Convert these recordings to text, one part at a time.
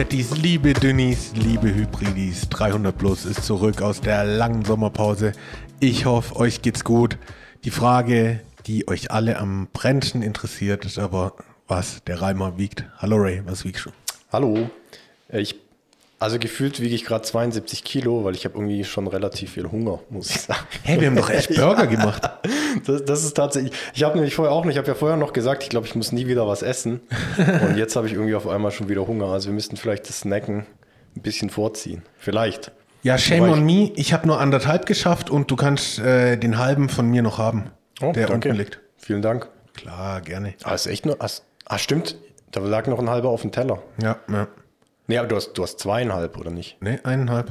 Fettis, liebe Dünnis, liebe Hybridis, 300 Plus ist zurück aus der langen Sommerpause. Ich hoffe, euch geht's gut. Die Frage, die euch alle am brennendsten interessiert, ist aber, was der Reimer wiegt. Hallo Ray, was wiegst du? Hallo. Ich, also gefühlt wiege ich gerade 72 Kilo, weil ich habe irgendwie schon relativ viel Hunger, muss ich sagen. Hey, wir haben doch echt Burger gemacht. Das, das ist tatsächlich. Ich habe nämlich vorher auch nicht. Ich habe ja vorher noch gesagt, ich glaube, ich muss nie wieder was essen. Und jetzt habe ich irgendwie auf einmal schon wieder Hunger. Also wir müssten vielleicht das Snacken ein bisschen vorziehen. Vielleicht. Ja, shame Wobei on me. Ich habe nur anderthalb geschafft und du kannst äh, den halben von mir noch haben, Oh, der danke. unten liegt. Vielen Dank. Klar, gerne. Ah, ist echt nur. Ah, ah, stimmt. Da lag noch ein halber auf dem Teller. Ja, ja. Nee, aber du hast, du hast zweieinhalb, oder nicht? Ne, eineinhalb.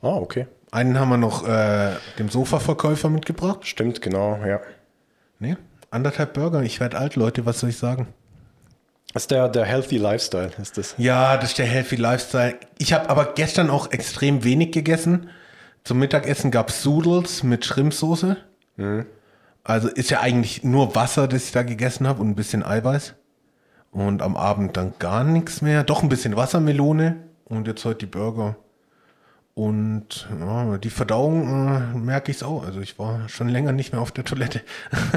Ah, okay. Einen haben wir noch äh, dem Sofaverkäufer mitgebracht. Stimmt, genau, ja. Ne, anderthalb Burger. Ich werde alt, Leute, was soll ich sagen? Das ist der, der Healthy Lifestyle, ist das. Ja, das ist der Healthy Lifestyle. Ich habe aber gestern auch extrem wenig gegessen. Zum Mittagessen gab es Sudels mit Schrimpsoße. Also ist ja eigentlich nur Wasser, das ich da gegessen habe und ein bisschen Eiweiß. Und am Abend dann gar nichts mehr. Doch ein bisschen Wassermelone und jetzt heute die Burger. Und ja, die Verdauung äh, merke ich es auch. Also ich war schon länger nicht mehr auf der Toilette.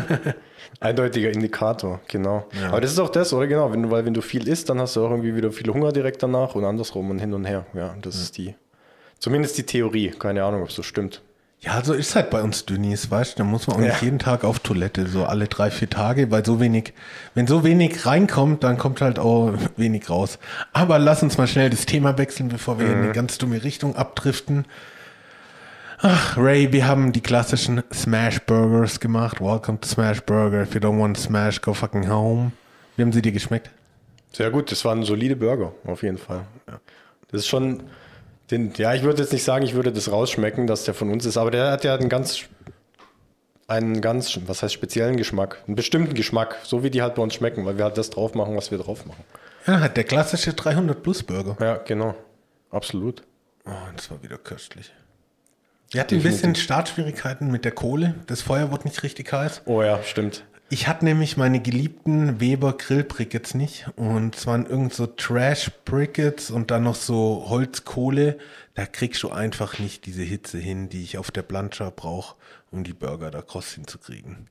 Eindeutiger Indikator, genau. Aber das ist auch das, oder? Genau, wenn du, weil wenn du viel isst, dann hast du auch irgendwie wieder viel Hunger direkt danach und andersrum und hin und her. Ja, das ist die, zumindest die Theorie. Keine Ahnung, ob es so stimmt. Ja, so ist halt bei uns Dünnis, weißt du, da muss man auch nicht Ja. jeden Tag auf Toilette, so alle drei, vier Tage, weil so wenig, wenn so wenig reinkommt, dann kommt halt auch wenig raus. Aber lass uns mal schnell das Thema wechseln, bevor wir in eine ganz dumme Richtung abdriften. Ach, Ray, wir haben die klassischen Smash Burgers gemacht. Welcome to Smash Burger. If you don't want Smash, go fucking home. Wie haben sie dir geschmeckt? Sehr gut, das waren solide Burger, auf jeden Fall. Das ist schon, den, ja, ich würde jetzt nicht sagen, ich würde das rausschmecken, dass der von uns ist, aber der hat ja einen ganz, einen ganz, was heißt speziellen Geschmack, einen bestimmten Geschmack, so wie die halt bei uns schmecken, weil wir halt das drauf machen, was wir drauf machen. Ja, halt der klassische 300 Plus Burger. Ja, genau. Absolut. Oh, das war wieder köstlich. Wir hatten ein bisschen Startschwierigkeiten mit der Kohle. Das Feuer wurde nicht richtig heiß. Oh ja, stimmt. Ich hatte nämlich meine geliebten Weber Grillbrickets nicht. Und es waren irgend so Trash-Brickets und dann noch so Holzkohle. Da kriegst du einfach nicht diese Hitze hin, die ich auf der Plancha brauche, um die Burger da kross hinzukriegen.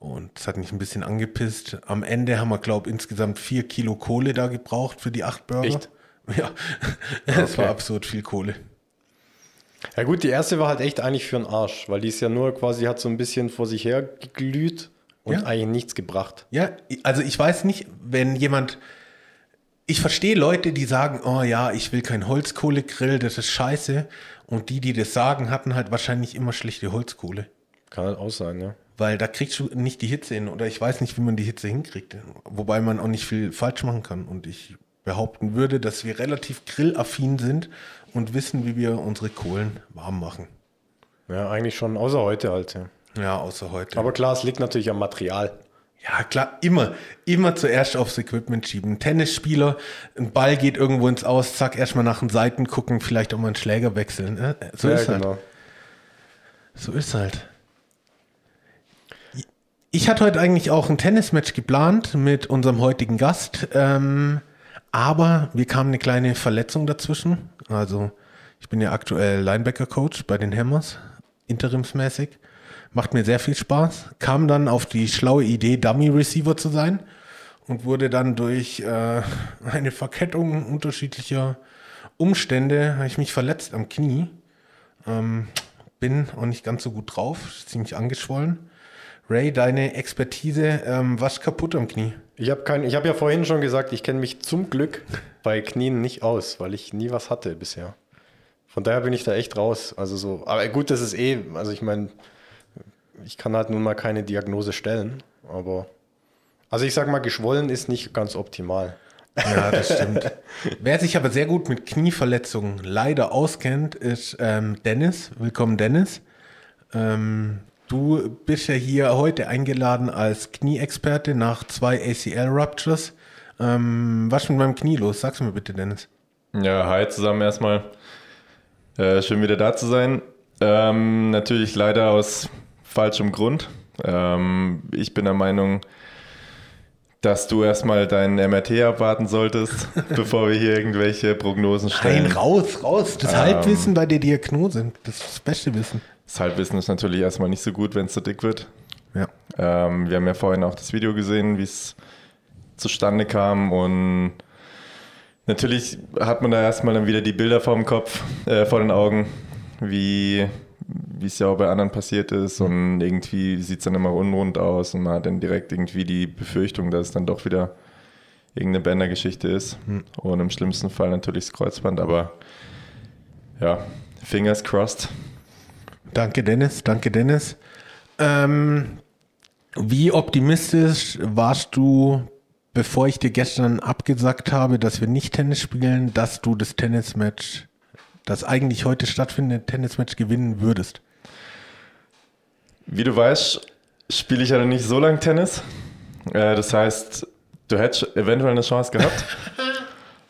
Und das hat mich ein bisschen angepisst. Am Ende haben wir, glaube ich, insgesamt vier Kilo Kohle da gebraucht für die acht Burger. Echt? Ja, es Okay. war absurd viel Kohle. Ja gut, die erste war halt echt eigentlich für den Arsch, weil die ist ja nur quasi, hat so ein bisschen vor sich her geglüht und Ja. eigentlich nichts gebracht. Ja, also ich weiß nicht, wenn jemand. Ich verstehe Leute, die sagen, oh ja, ich will kein Holzkohlegrill, das ist scheiße. Und die, die das sagen, hatten halt wahrscheinlich immer schlechte Holzkohle. Kann halt auch sein, ja. Weil da kriegst du nicht die Hitze hin. Oder ich weiß nicht, wie man die Hitze hinkriegt. Wobei man auch nicht viel falsch machen kann. Und ich behaupten würde, dass wir relativ grillaffin sind und wissen, wie wir unsere Kohlen warm machen. Ja, eigentlich schon, außer heute halt, ja. Ja, außer heute. Aber klar, es liegt natürlich am Material. Ja, klar, immer, immer zuerst aufs Equipment schieben. Tennisspieler, ein Ball geht irgendwo ins Aus, zack, erstmal nach den Seiten gucken, vielleicht auch mal einen Schläger wechseln. ne? So ja, ist halt. So ist halt. Ich hatte heute eigentlich auch ein Tennismatch geplant mit unserem heutigen Gast, ähm, aber wir kamen eine kleine Verletzung dazwischen. Also ich bin ja aktuell Linebacker-Coach bei den Hammers, interimsmäßig. Macht mir sehr viel Spaß. Kam dann auf die schlaue Idee, Dummy-Receiver zu sein und wurde dann durch äh, eine Verkettung unterschiedlicher Umstände, habe ich mich verletzt am Knie. Ähm, bin auch nicht ganz so gut drauf, ziemlich angeschwollen. Ray, deine Expertise, ähm, was kaputt am Knie? Ich habe habe ja vorhin schon gesagt, ich kenne mich zum Glück bei Knien nicht aus, weil ich nie was hatte bisher. Von daher bin ich da echt raus. Also so, aber gut, das ist eh, also ich meine, ich kann halt nun mal keine Diagnose stellen, aber also ich sag mal, geschwollen ist nicht ganz optimal. Ja, das stimmt. Wer sich aber sehr gut mit Knieverletzungen leider auskennt, ist ähm, Dennis. Willkommen, Dennis. Ähm, du bist ja hier heute eingeladen als Knieexperte nach zwei ACL-Ruptures. Ähm, was ist mit meinem Knie los? Sag's mir bitte, Dennis. Ja, hi zusammen erstmal. Äh, schön wieder da zu sein. Ähm, natürlich leider aus falschem Grund. Ähm, ich bin der Meinung, dass du erstmal deinen MRT abwarten solltest, bevor wir hier irgendwelche Prognosen stellen. Nein, raus, raus. Das Halbwissen bei der Diagnose. Das beste Wissen. Das Halbwissen ist natürlich erstmal nicht so gut, wenn es zu dick wird. Ja. Ähm, wir haben ja vorhin auch das Video gesehen, wie es zustande kam und natürlich hat man da erstmal dann wieder die Bilder vor dem Kopf, äh, vor den Augen, wie wie es ja auch bei anderen passiert ist und irgendwie sieht es dann immer unrund aus und man hat dann direkt irgendwie die Befürchtung, dass es dann doch wieder irgendeine Bändergeschichte ist und im schlimmsten Fall natürlich das Kreuzband, aber ja, fingers crossed. Danke, Dennis. Danke, Dennis. Ähm, wie optimistisch warst du, bevor ich dir gestern abgesagt habe, dass wir nicht Tennis spielen, dass du das Tennismatch, das eigentlich heute stattfindende Tennismatch gewinnen würdest? Wie du weißt, spiele ich ja noch nicht so lange Tennis. Äh, das heißt, du hättest eventuell eine Chance gehabt.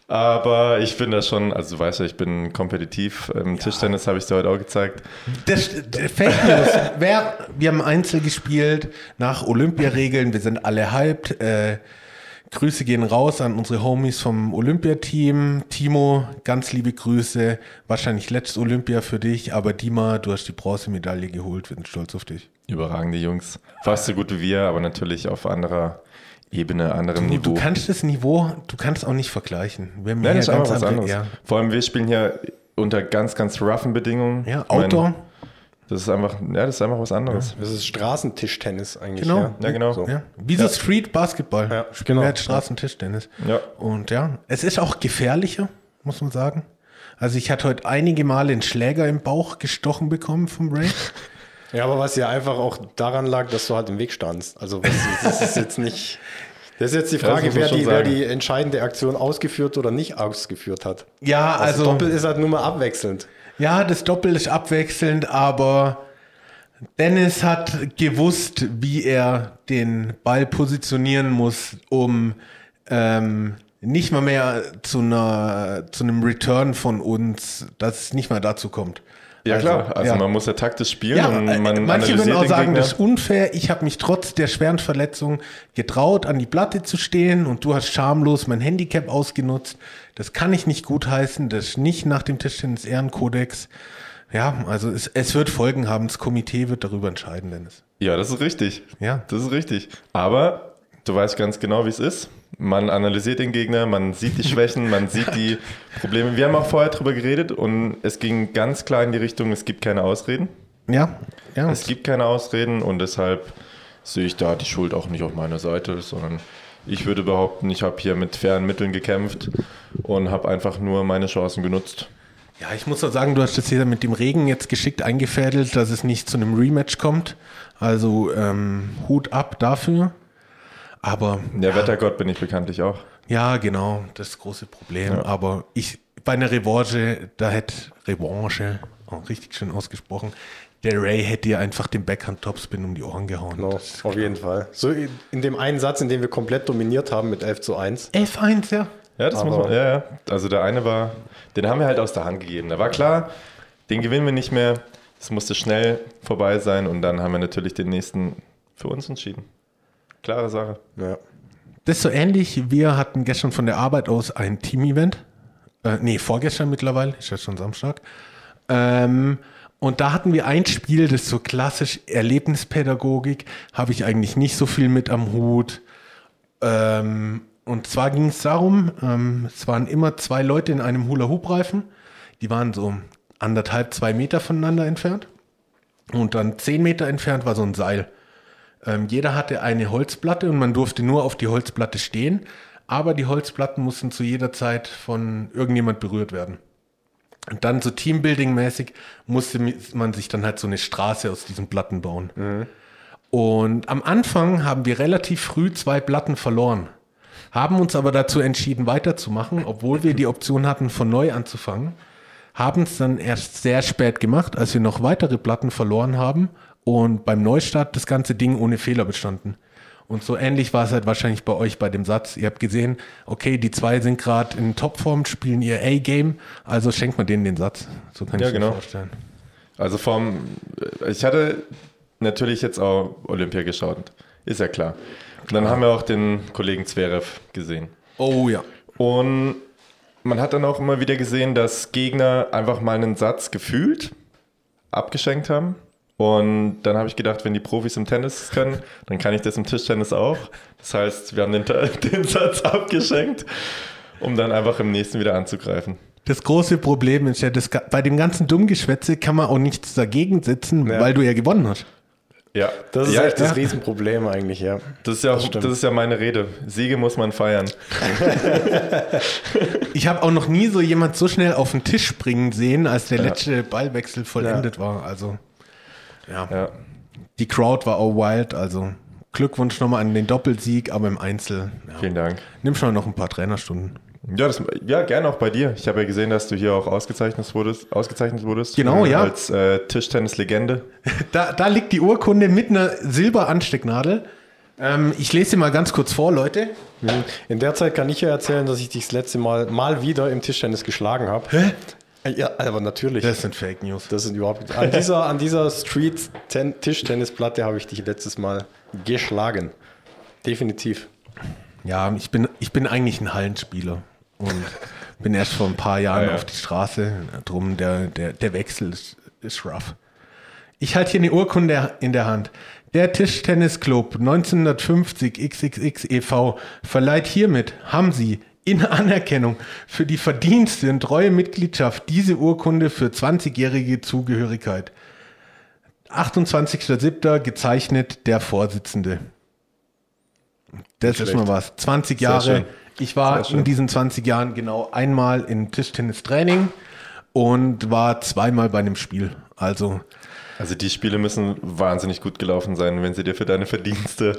Aber ich bin da schon, also du weißt ja, ich bin kompetitiv. Im Tischtennis habe ich dir heute auch gezeigt. Das, das Fake News. Wer, wir haben Einzel gespielt nach Olympiaregeln. Wir sind alle halb. Äh, Grüße gehen raus an unsere Homies vom Olympiateam. Timo, ganz liebe Grüße. Wahrscheinlich letztes Olympia für dich, aber Dima, du hast die Bronzemedaille geholt. Wir sind stolz auf dich. Überragende Jungs. Fast so gut wie wir, aber natürlich auf anderer Ebene, anderem Du, Niveau. du kannst das Niveau, du kannst auch nicht vergleichen. Wir haben Nein, das ist einfach was andere- anderes. Ja, Vor allem, wir spielen hier unter ganz, ganz roughen Bedingungen. ja Outdoor. Das ist einfach, ja, das ist einfach was anderes. Das ist Straßentischtennis eigentlich. Genau. Ja, Ja, genau. So. Ja. Wie so Street Basketball. Ja, genau. jetzt Straßentischtennis. Ja. Und ja, es ist auch gefährlicher, muss man sagen. Also ich hatte heute einige Male einen Schläger im Bauch gestochen bekommen vom Ray. Ja, aber was ja einfach auch daran lag, dass du halt im Weg standst. Also was, das ist jetzt nicht. Das ist jetzt die Frage, wer, die, wer die entscheidende Aktion ausgeführt oder nicht ausgeführt hat. Ja, Also, also Doppel ist halt nur mal abwechselnd. Ja, das Doppel ist abwechselnd, aber Dennis hat gewusst, wie er den Ball positionieren muss, um ähm, nicht mal mehr zu einer zu einem Return von uns, dass es nicht mal dazu kommt. Ja, klar. Also ja. man muss ja taktisch spielen Ja, und äh, man manche würden auch sagen, Gegner. das ist unfair. Ich habe mich trotz der schweren Verletzung getraut, an die Platte zu stehen und du hast schamlos mein Handicap ausgenutzt. Das kann ich nicht gutheißen. Das ist nicht nach dem Tischtennis Ehrenkodex. Ja, also es, es wird Folgen haben. Das Komitee wird darüber entscheiden, Dennis. Ja, das ist richtig. Ja. Das ist richtig. Aber du weißt ganz genau, wie es ist. Man analysiert den Gegner, man sieht die Schwächen, man sieht die Probleme. Wir haben auch vorher drüber geredet und es ging ganz klar in die Richtung, es gibt keine Ausreden. Ja, ja. Es gibt keine Ausreden und deshalb sehe ich da die Schuld auch nicht auf meiner Seite, sondern ich würde behaupten, ich habe hier mit fairen Mitteln gekämpft und habe einfach nur meine Chancen genutzt. Ja, ich muss auch sagen, du hast das hier mit dem Regen jetzt geschickt eingefädelt, dass es nicht zu einem Rematch kommt. Also ähm, Hut ab dafür. Aber Der Wettergott bin ich bekanntlich auch. Ja, genau, das ist das große Problem. Aber ich, bei einer Revanche, da hätte Revanche, auch richtig schön ausgesprochen, der Ray hätte dir einfach den Backhand-Topspin um die Ohren gehauen. Genau, auf jeden Fall. So in, in dem einen Satz, in dem wir komplett dominiert haben mit 11 zu 1. F1, ja. Ja, das muss Aber- man. Ja, ja. Also der eine war, den haben wir halt aus der Hand gegeben. Da war klar, den gewinnen wir nicht mehr. Es musste schnell vorbei sein und dann haben wir natürlich den nächsten für uns entschieden. Klare Sache. Ja. Das ist so ähnlich. Wir hatten gestern von der Arbeit aus ein Team-Event. Äh, nee, vorgestern mittlerweile, ist ja schon Samstag. Ähm, und da hatten wir ein Spiel, das ist so klassisch Erlebnispädagogik, habe ich eigentlich nicht so viel mit am Hut. Ähm, und zwar ging es darum, ähm, es waren immer zwei Leute in einem Hula-Hoop-Reifen. Die waren so anderthalb, zwei Meter voneinander entfernt. Und dann zehn Meter entfernt war so ein Seil. Ähm, jeder hatte eine Holzplatte und man durfte nur auf die Holzplatte stehen, aber die Holzplatten mussten zu jeder Zeit von irgendjemand berührt werden. Und dann so Teambuilding-mäßig musste man sich dann halt so eine Straße aus diesen Platten bauen. Und am Anfang haben wir relativ früh zwei Platten verloren, haben uns aber dazu entschieden weiterzumachen, obwohl wir die Option hatten, von neu anzufangen haben es dann erst sehr spät gemacht, als wir noch weitere Platten verloren haben und beim Neustart das ganze Ding ohne Fehler bestanden. Und so ähnlich war es halt wahrscheinlich bei euch bei dem Satz. Ihr habt gesehen, okay, die zwei sind gerade in Topform, spielen ihr A-Game, also schenkt man denen den Satz. So kann Ja, ich mir genau. vorstellen. Also vom, ich hatte natürlich jetzt auch Olympia geschaut. Ist ja klar. Und dann haben wir auch den Kollegen Zverev gesehen. Oh ja. Und man hat dann auch immer wieder gesehen, dass Gegner einfach mal einen Satz gefühlt abgeschenkt haben. Und dann habe ich gedacht, wenn die Profis im Tennis können, dann kann ich das im Tischtennis auch. Das heißt, wir haben den, den Satz abgeschenkt, um dann einfach im nächsten wieder anzugreifen. Das große Problem ist ja, das, bei dem ganzen Dummgeschwätze kann man auch nichts dagegen sitzen, Ja. weil du ja gewonnen hast. Ja, Das ist ja, echt das ja. Riesenproblem eigentlich, ja. Das ist, ja, Das das, ist ja meine Rede. Siege muss man feiern. Ich habe auch noch nie so jemand so schnell auf den Tisch springen sehen, als der Ja. letzte Ballwechsel vollendet war. Also, ja. Ja. Die Crowd war auch wild. Also, Glückwunsch nochmal an den Doppelsieg, aber im Einzel. Ja. Vielen Dank. Nimm schon noch ein paar Trainerstunden. Ja, das, ja, gerne auch bei dir. Ich habe ja gesehen, dass du hier auch ausgezeichnet wurdest. Ausgezeichnet wurdest Genau, äh, ja. Als äh, Tischtennis-Legende. Da, da liegt die Urkunde mit einer Silberanstecknadel. Ähm, ich lese sie mal ganz kurz vor, Leute. In der Zeit kann ich ja erzählen, dass ich dich das letzte Mal mal wieder im Tischtennis geschlagen habe. Hä? Ja, aber natürlich. Das sind Fake News. Das sind überhaupt an dieser, an dieser Street -Ten Tischtennisplatte habe ich dich letztes Mal geschlagen. Definitiv. Ja, ich bin, ich bin eigentlich ein Hallenspieler und bin erst vor ein paar Jahren Ah, ja. auf die Straße. Drum der, der, der Wechsel ist, ist rough. Ich halte hier eine Urkunde in der Hand. Der Tischtennisclub 1950 XXX e.V. verleiht hiermit Hamsi in Anerkennung für die Verdienste und treue Mitgliedschaft diese Urkunde für 20-jährige Zugehörigkeit. 28.07. gezeichnet der Vorsitzende. Das ist schlecht. mal was. 20 Sehr Jahre. Ich war in diesen 20 Jahren genau einmal in Tischtennistraining und war zweimal bei einem Spiel. Also Also die Spiele müssen wahnsinnig gut gelaufen sein, wenn sie dir für deine Verdienste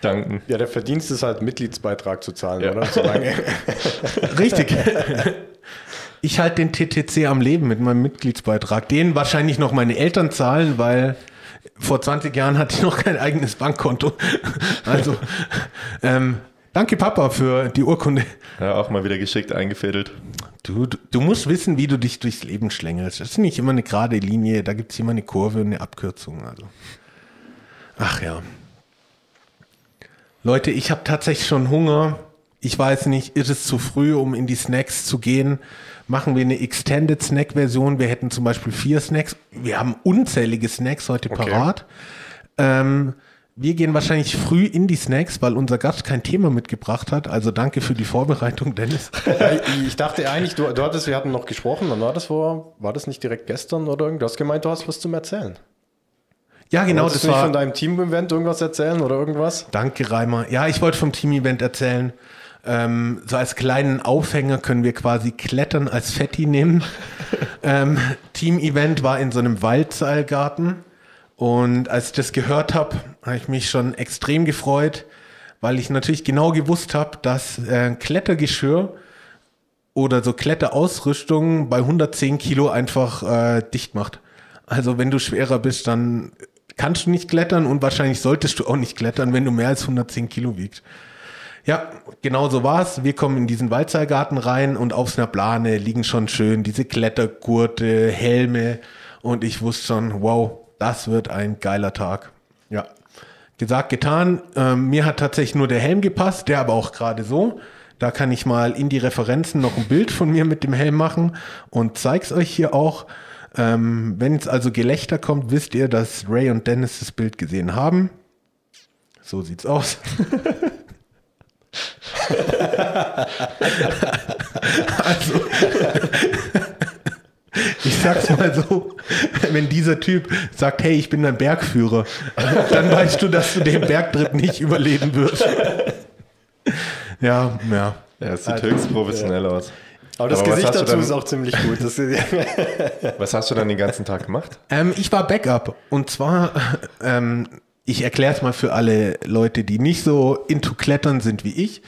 danken. Ja, der Verdienst ist halt Mitgliedsbeitrag zu zahlen, Ja. oder? Richtig. Ich halte den TTC am Leben mit meinem Mitgliedsbeitrag. Den wahrscheinlich noch meine Eltern zahlen, weil vor 20 Jahren hatte ich noch kein eigenes Bankkonto. Also ähm, danke Papa für die Urkunde. Ja, auch mal wieder geschickt eingefädelt. Du, du, du musst wissen, wie du dich durchs Leben schlängelst. Das ist nicht immer eine gerade Linie, da gibt es immer eine Kurve und eine Abkürzung. Also. Ach ja. Leute, ich habe tatsächlich schon Hunger. Ich weiß nicht, ist es zu früh, um in die Snacks zu gehen? Machen wir eine Extended Snack-Version? Wir hätten zum Beispiel vier Snacks. Wir haben unzählige Snacks heute Okay. parat. Ähm, wir gehen wahrscheinlich früh in die Snacks, weil unser Gast kein Thema mitgebracht hat. Also danke für die Vorbereitung, Dennis. Ich dachte eigentlich, du, du hattest, wir hatten noch gesprochen, dann war das vor, war das nicht direkt gestern oder irgendwas? Du hast gemeint, du hast was zum Erzählen. Ja, genau, Wolltest das du nicht war. von deinem Team-Event irgendwas erzählen oder irgendwas? Danke, Reimer. Ja, ich wollte vom Team-Event erzählen. Ähm, so als kleinen Aufhänger können wir quasi Klettern als Fetti nehmen. ähm, Team-Event war in so einem Waldseilgarten. Und als ich das gehört habe, habe ich mich schon extrem gefreut, weil ich natürlich genau gewusst habe, dass äh, Klettergeschirr oder so Kletterausrüstung bei 110 Kilo einfach äh, dicht macht. Also wenn du schwerer bist, dann kannst du nicht klettern und wahrscheinlich solltest du auch nicht klettern, wenn du mehr als 110 Kilo wiegst. Ja, genau so war's. Wir kommen in diesen Waldseilgarten rein und auf einer Plane liegen schon schön diese Klettergurte, Helme und ich wusste schon, wow, das wird ein geiler Tag. Ja, gesagt, getan. Ähm, mir hat tatsächlich nur der Helm gepasst, der aber auch gerade so. Da kann ich mal in die Referenzen noch ein Bild von mir mit dem Helm machen und zeig's euch hier auch. Ähm, Wenn es also Gelächter kommt, wisst ihr, dass Ray und Dennis das Bild gesehen haben. So sieht's aus. also, ich sag's mal so, wenn dieser Typ sagt, hey, ich bin ein Bergführer, dann weißt du, dass du den Bergtrip nicht überleben wirst. Ja, ja. Ja, es sieht höchst professionell aus. Aber das Aber was Gesicht hast du dazu dann- ist auch ziemlich gut. Das, Was hast du dann den ganzen Tag gemacht? Ähm, ich war Backup und zwar, ähm, ich erkläre es mal für alle Leute, die nicht so into Klettern sind wie ich.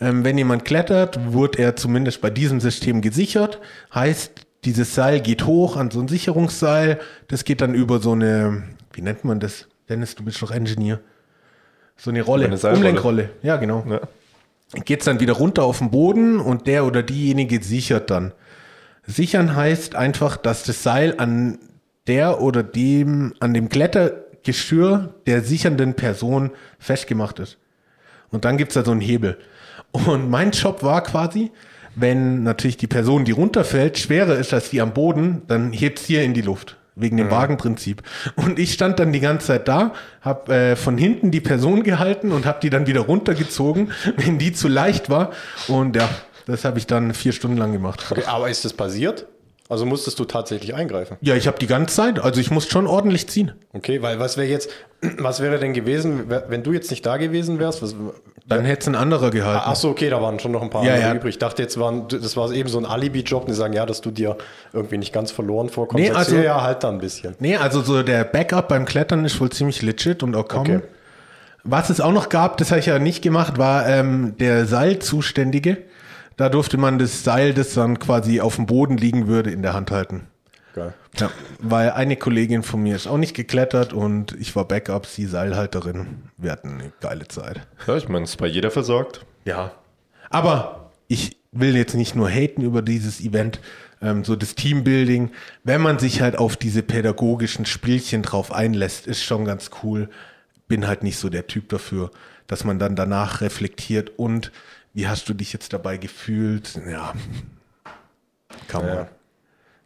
Ähm, wenn jemand klettert, wird er zumindest bei diesem System gesichert. Heißt, dieses Seil geht hoch an so ein Sicherungsseil. Das geht dann über so eine, wie nennt man das? Dennis, du bist doch Engineer. So eine Rolle, eine Seilrolle. Umlenkrolle. Ja, genau Ja. Geht es dann wieder runter auf den Boden und der oder diejenige sichert dann. Sichern heißt einfach, dass das Seil an der oder dem, an dem Kletter, Geschirr der sichernden Person festgemacht ist. Und dann gibt's da so einen Hebel. Und mein Job war quasi, wenn natürlich die Person, die runterfällt, schwerer ist als die am Boden, dann hebt's hier in die Luft. Wegen dem Wagenprinzip. Und ich stand dann die ganze Zeit da, hab äh, von hinten die Person gehalten und hab die dann wieder runtergezogen, wenn die zu leicht war. Und ja, das habe ich dann vier Stunden lang gemacht. Okay, aber ist das passiert? Also musstest du tatsächlich eingreifen? Ja, ich habe die ganze Zeit, also ich muss schon ordentlich ziehen. Okay, weil was wäre jetzt, was wäre denn gewesen, wenn du jetzt nicht da gewesen wärst? Was, Dann hätte es ein anderer gehalten. Ach so, okay, da waren schon noch ein paar Ja, andere ja. übrig. Ich dachte, jetzt waren, das war eben so ein Alibi-Job, die sagen, ja, dass du dir irgendwie nicht ganz verloren vorkommst. Nee, also- ja halt da ein bisschen. Nee, also so der Backup beim Klettern ist wohl ziemlich legit und auch kommen. Okay. Was es auch noch gab, das habe ich ja nicht gemacht, war ähm, der Seilzuständige. Da durfte man das Seil, das dann quasi auf dem Boden liegen würde, in der Hand halten. Geil. Ja, weil eine Kollegin von mir ist auch nicht geklettert und ich war Backup, sie Seilhalterin. Wir hatten eine geile Zeit. Ja, ich meine, es ist bei jeder versorgt. Ja. Aber ich will jetzt nicht nur haten über dieses Event, ähm, so das Teambuilding. Wenn man sich halt auf diese pädagogischen Spielchen drauf einlässt, ist schon ganz cool. Bin halt nicht so der Typ dafür, dass man dann danach reflektiert und wie hast du dich jetzt dabei gefühlt? Ja. Kann man. Ja.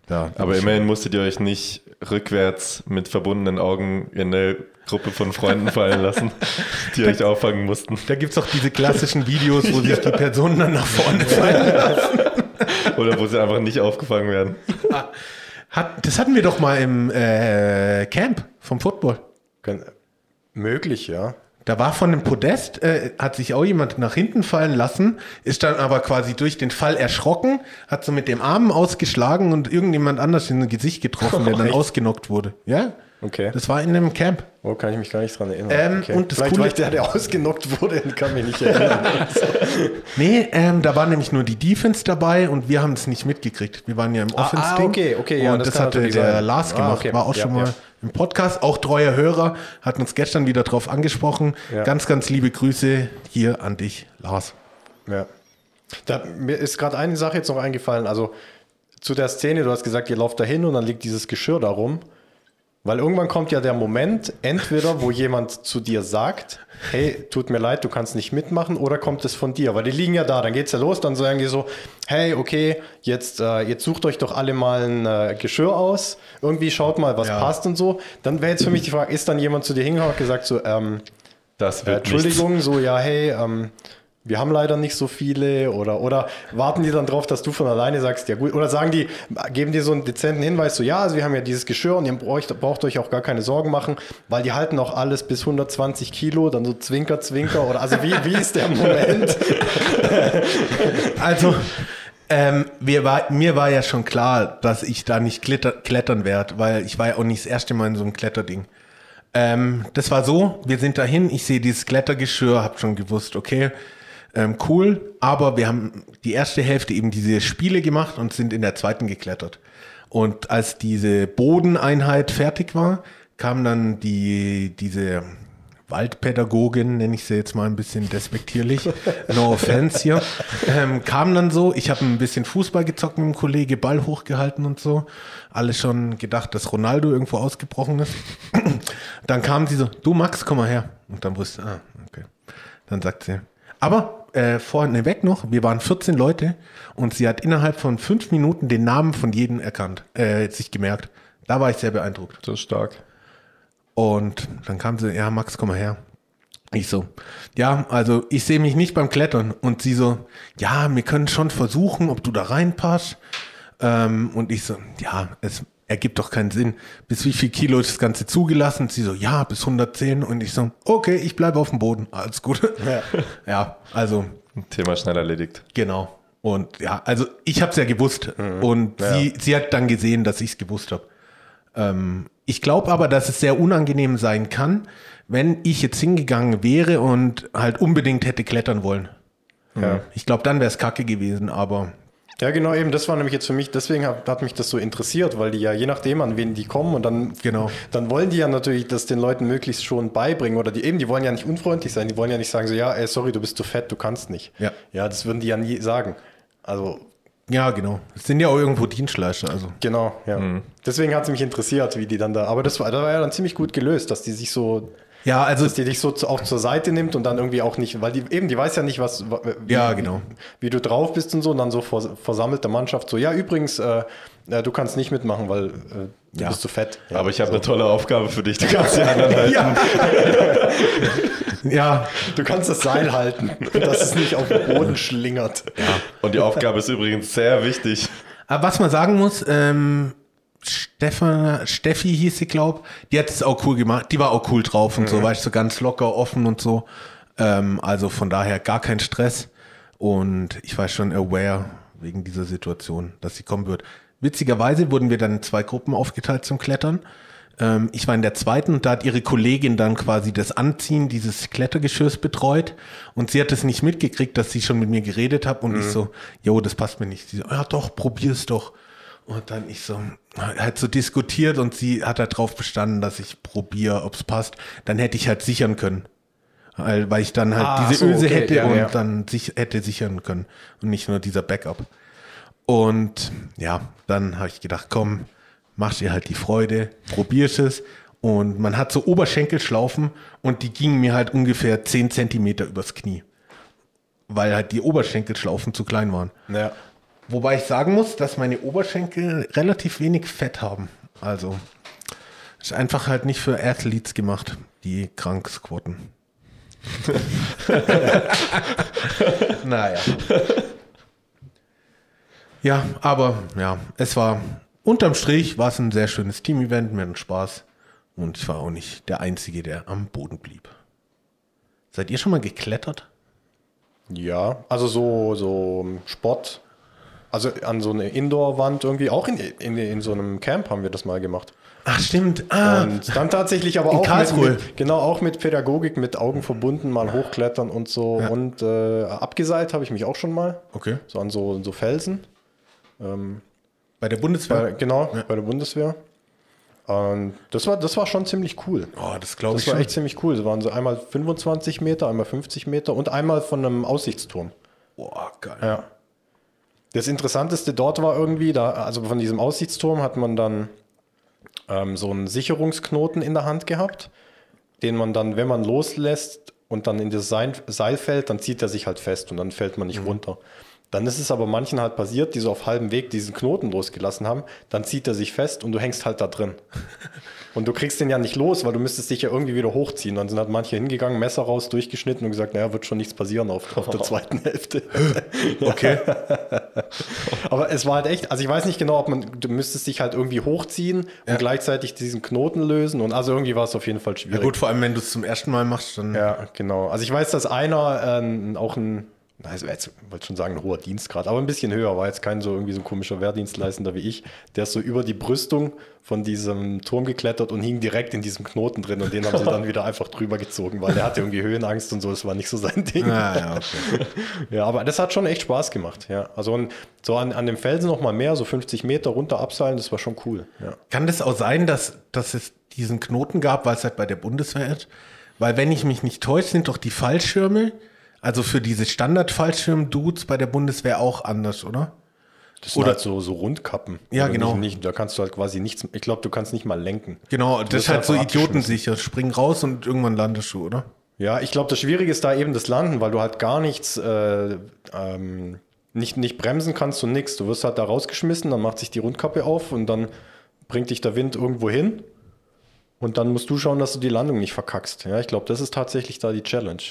Ja, Aber immerhin musstet ihr euch nicht rückwärts mit verbundenen Augen in eine Gruppe von Freunden fallen lassen, die euch auffangen mussten. Da gibt es auch diese klassischen Videos, wo sich die Personen dann nach vorne fallen. Oder wo sie einfach nicht aufgefangen werden. Hat, das hatten wir doch mal im äh, Camp vom Football. Möglich, ja. Da war von dem Podest, äh, hat sich auch jemand nach hinten fallen lassen, ist dann aber quasi durch den Fall erschrocken, hat so mit dem Arm ausgeschlagen und irgendjemand anders in das Gesicht getroffen, der dann Echt? ausgenockt wurde. Ja, Okay. das war in einem Camp. Wo kann ich mich gar nicht dran erinnern. Ähm, okay. und das Vielleicht Coole- war ich der, der ausgenockt wurde, kann mich nicht erinnern. Nee, ähm, da war nämlich nur die Defense dabei und wir haben es nicht mitgekriegt. Wir waren ja im Ah, Offense-Ding. ah, okay, okay, ja, Und das das, hatte der sein. Lars Ah, gemacht, okay. war auch Ja, schon mal ja. im Podcast. Auch treuer Hörer, hat uns gestern wieder drauf angesprochen. Ja. Ganz, ganz liebe Grüße hier an dich, Lars. Ja. Da, mir ist gerade eine Sache jetzt noch eingefallen. Also zu der Szene, du hast gesagt, ihr lauft da hin und dann liegt dieses Geschirr da rum. Weil irgendwann kommt ja der Moment, entweder wo jemand zu dir sagt, hey, tut mir leid, du kannst nicht mitmachen, oder kommt es von dir? Weil die liegen ja da, dann geht's ja los, dann sagen die so, hey, okay, jetzt, äh, jetzt sucht euch doch alle mal ein äh, Geschirr aus, irgendwie schaut mal, was Ja. passt und so. Dann wäre jetzt für mich die Frage, ist dann jemand zu dir hingegangen und gesagt so, ähm, Das äh, wird Entschuldigung, so, ja, hey, ähm, wir haben leider nicht so viele oder, oder warten die dann drauf, dass du von alleine sagst, ja gut, oder sagen die, geben dir so einen dezenten Hinweis, so, ja, also wir haben ja dieses Geschirr und ihr braucht, braucht euch auch gar keine Sorgen machen, weil die halten auch alles bis 120 Kilo, dann so Zwinker, Zwinker oder, also wie, wie ist der Moment? Also, ähm, war, mir war ja schon klar, dass ich da nicht kletter, klettern werde, weil ich war ja auch nicht das erste Mal in so einem Kletterding. Ähm, das war so, wir sind dahin, ich sehe dieses Klettergeschirr, hab schon gewusst, okay, ähm, cool, aber wir haben die erste Hälfte eben diese Spiele gemacht und sind in der zweiten geklettert. Und als diese Bodeneinheit fertig war, kam dann die, diese Waldpädagogin, nenne ich sie jetzt mal ein bisschen despektierlich, no offense hier, ähm, kam dann so, ich habe ein bisschen Fußball gezockt mit dem Kollege, Ball hochgehalten und so, alle schon gedacht, dass Ronaldo irgendwo ausgebrochen ist. dann kam sie so, du Max, komm mal her. Und dann wusste, ah, okay. Dann sagt sie, aber äh, vorne weg noch, wir waren 14 Leute und sie hat innerhalb von fünf Minuten den Namen von jedem erkannt, äh, sich gemerkt. Da war ich sehr beeindruckt. Das ist stark. Und dann kam sie, ja, Max, komm mal her. Ich so, ja, also ich sehe mich nicht beim Klettern. Und sie so, ja, wir können schon versuchen, ob du da reinpasst. Ähm, und ich so, ja, es ergibt doch keinen Sinn. Bis wie viel Kilo ist das Ganze zugelassen? Und sie so, ja, bis 110. Und ich so, okay, ich bleibe auf dem Boden. Alles gut. Ja. ja also Thema schnell erledigt. Genau. Und ja, also ich habe es ja gewusst und Ja. sie, sie hat dann gesehen, dass ich es gewusst habe. Ähm, ich glaube aber, dass es sehr unangenehm sein kann, wenn ich jetzt hingegangen wäre und halt unbedingt hätte klettern wollen. Ja. Ich glaube, dann wäre es kacke gewesen, aber Ja, genau, eben, das war nämlich jetzt für mich, deswegen hat, hat mich das so interessiert, weil die ja je nachdem, an wen die kommen und dann, Genau. dann wollen die ja natürlich das den Leuten möglichst schon beibringen oder die eben, die wollen ja nicht unfreundlich sein, die wollen ja nicht sagen so, ja, ey, sorry, du bist zu fett, du kannst nicht. Ja. Ja, das würden die ja nie sagen. Also Ja, genau. Es sind ja auch irgendwo Dienstleister. Also. Genau, ja. Deswegen hat es mich interessiert, wie die dann da. Aber das war, das war ja dann ziemlich gut gelöst, dass die sich so, Ja, also dass die dich so zu- auch zur Seite nimmt und dann irgendwie auch nicht, weil die eben, die weiß ja nicht, was, wie, Ja, genau. wie du drauf bist und so, und dann so vor versammelte Mannschaft so, ja, übrigens, äh, äh, du kannst nicht mitmachen, weil äh, du Ja. bist zu fett. Ja, Aber ich habe so. eine tolle Aufgabe für dich. Du kannst die anderen halten. ja. ja, Du kannst das Seil halten, dass es nicht auf den Boden schlingert. Und die Aufgabe ist übrigens sehr wichtig. aber was man sagen muss, ähm, Stefan, Steffi hieß sie, glaub, die hat es auch cool gemacht. Die war auch cool drauf und so, weißt du, so ganz locker, offen und so. Ähm, also von daher gar kein Stress. Und ich war schon aware wegen dieser Situation, dass sie kommen wird. Witzigerweise wurden wir dann in zwei Gruppen aufgeteilt zum Klettern. Ähm, ich war in der zweiten und da hat ihre Kollegin dann quasi das Anziehen dieses Klettergeschirrs betreut und sie hat es nicht mitgekriegt, dass sie schon mit mir geredet hat und ich so, jo, das passt mir nicht. Sie so, ja doch, probier's doch. Und dann ich so, halt so diskutiert und sie hat halt drauf bestanden, dass ich probiere, ob's passt. Dann hätte ich halt sichern können. Weil, weil ich dann halt Ah, diese so, Öse okay, hätte ja, und ja. dann sich, hätte sichern können und nicht nur dieser Backup. Und ja, dann habe ich gedacht, komm, mach dir halt die Freude, probierst es. Und man hat so Oberschenkelschlaufen und die gingen mir halt ungefähr 10 Zentimeter übers Knie. Weil halt die Oberschenkelschlaufen zu klein waren. Ja. Wobei ich sagen muss, dass meine Oberschenkel relativ wenig Fett haben. Also ist einfach halt nicht für Athletes gemacht, die krank squatten. naja. Ja, aber ja, es war unterm Strich war es ein sehr schönes Team-Event, mir hat Spaß. Und ich war auch nicht der Einzige, der am Boden blieb. Seid ihr schon mal geklettert? Ja, also so, so Sport, also an so eine Indoor-Wand irgendwie, auch in, in, in so einem Camp haben wir das mal gemacht. Ach, stimmt. Ah, Und dann tatsächlich aber auch mit, mit, genau auch mit Pädagogik, mit Augen verbunden, mal hochklettern und so. Und äh, abgeseilt habe ich mich auch schon mal, okay. so an so, so Felsen. Bei der Bundeswehr? Bei, genau, bei der Bundeswehr. Und das war, das war schon ziemlich cool. oh, das glaube ich Das war schon. echt ziemlich cool. Es waren so einmal 25 Meter, einmal 50 Meter und einmal von einem Aussichtsturm. Boah, geil. Ja. Das Interessanteste dort war irgendwie, da, also von diesem Aussichtsturm hat man dann ähm, so einen Sicherungsknoten in der Hand gehabt, den man dann, wenn man loslässt und dann in das Seil, Seil fällt, dann zieht er sich halt fest und dann fällt man nicht runter. Dann ist es aber manchen halt passiert, die so auf halbem Weg diesen Knoten losgelassen haben, dann zieht er sich fest und du hängst halt da drin. Und du kriegst den ja nicht los, weil du müsstest dich ja irgendwie wieder hochziehen. Dann sind halt manche hingegangen, Messer raus, durchgeschnitten und gesagt, naja, wird schon nichts passieren auf, auf der zweiten Hälfte. Okay. Aber es war halt echt, also ich weiß nicht genau, ob man, du müsstest dich halt irgendwie hochziehen Ja. und gleichzeitig diesen Knoten lösen und also irgendwie war es auf jeden Fall Ja schwierig. gut, vor allem wenn du es zum ersten Mal machst, dann Ja, genau. Also ich weiß, dass einer ähm, auch ein, na, also jetzt wollte schon sagen, ein hoher Dienstgrad, aber ein bisschen höher, war jetzt kein so irgendwie so ein komischer Wehrdienstleistender wie ich, der ist so über die Brüstung von diesem Turm geklettert und hing direkt in diesem Knoten drin und den haben sie dann wieder einfach drüber gezogen, weil der hatte irgendwie Höhenangst und so, das war nicht so sein Ding. Ah, ja, okay. Ja, aber das hat schon echt Spaß gemacht, ja. Also so an, an dem Felsen noch mal mehr, so 50 Meter runter abseilen, das war schon cool, ja. Kann das auch sein, dass, dass es diesen Knoten gab, weil es halt bei der Bundeswehr ist? Weil wenn ich mich nicht täusche, sind doch die Fallschirme, also für diese Standard-Fallschirm-Dudes bei der Bundeswehr auch anders, oder? Das sind Oder- halt so, so Rundkappen. Ja, Oder genau. Nicht, nicht, da kannst du halt quasi nichts, ich glaube, du kannst nicht mal lenken. Genau, das wirst ist halt so idiotensicher. Spring raus und irgendwann landest du, oder? Ja, ich glaube, das Schwierige ist da eben das Landen, weil du halt gar nichts, äh, ähm, nicht, nicht bremsen kannst und nichts. Du wirst halt da rausgeschmissen, dann macht sich die Rundkappe auf und dann bringt dich der Wind irgendwo hin. Und dann musst du schauen, dass du die Landung nicht verkackst. Ja, ich glaube, das ist tatsächlich da die Challenge.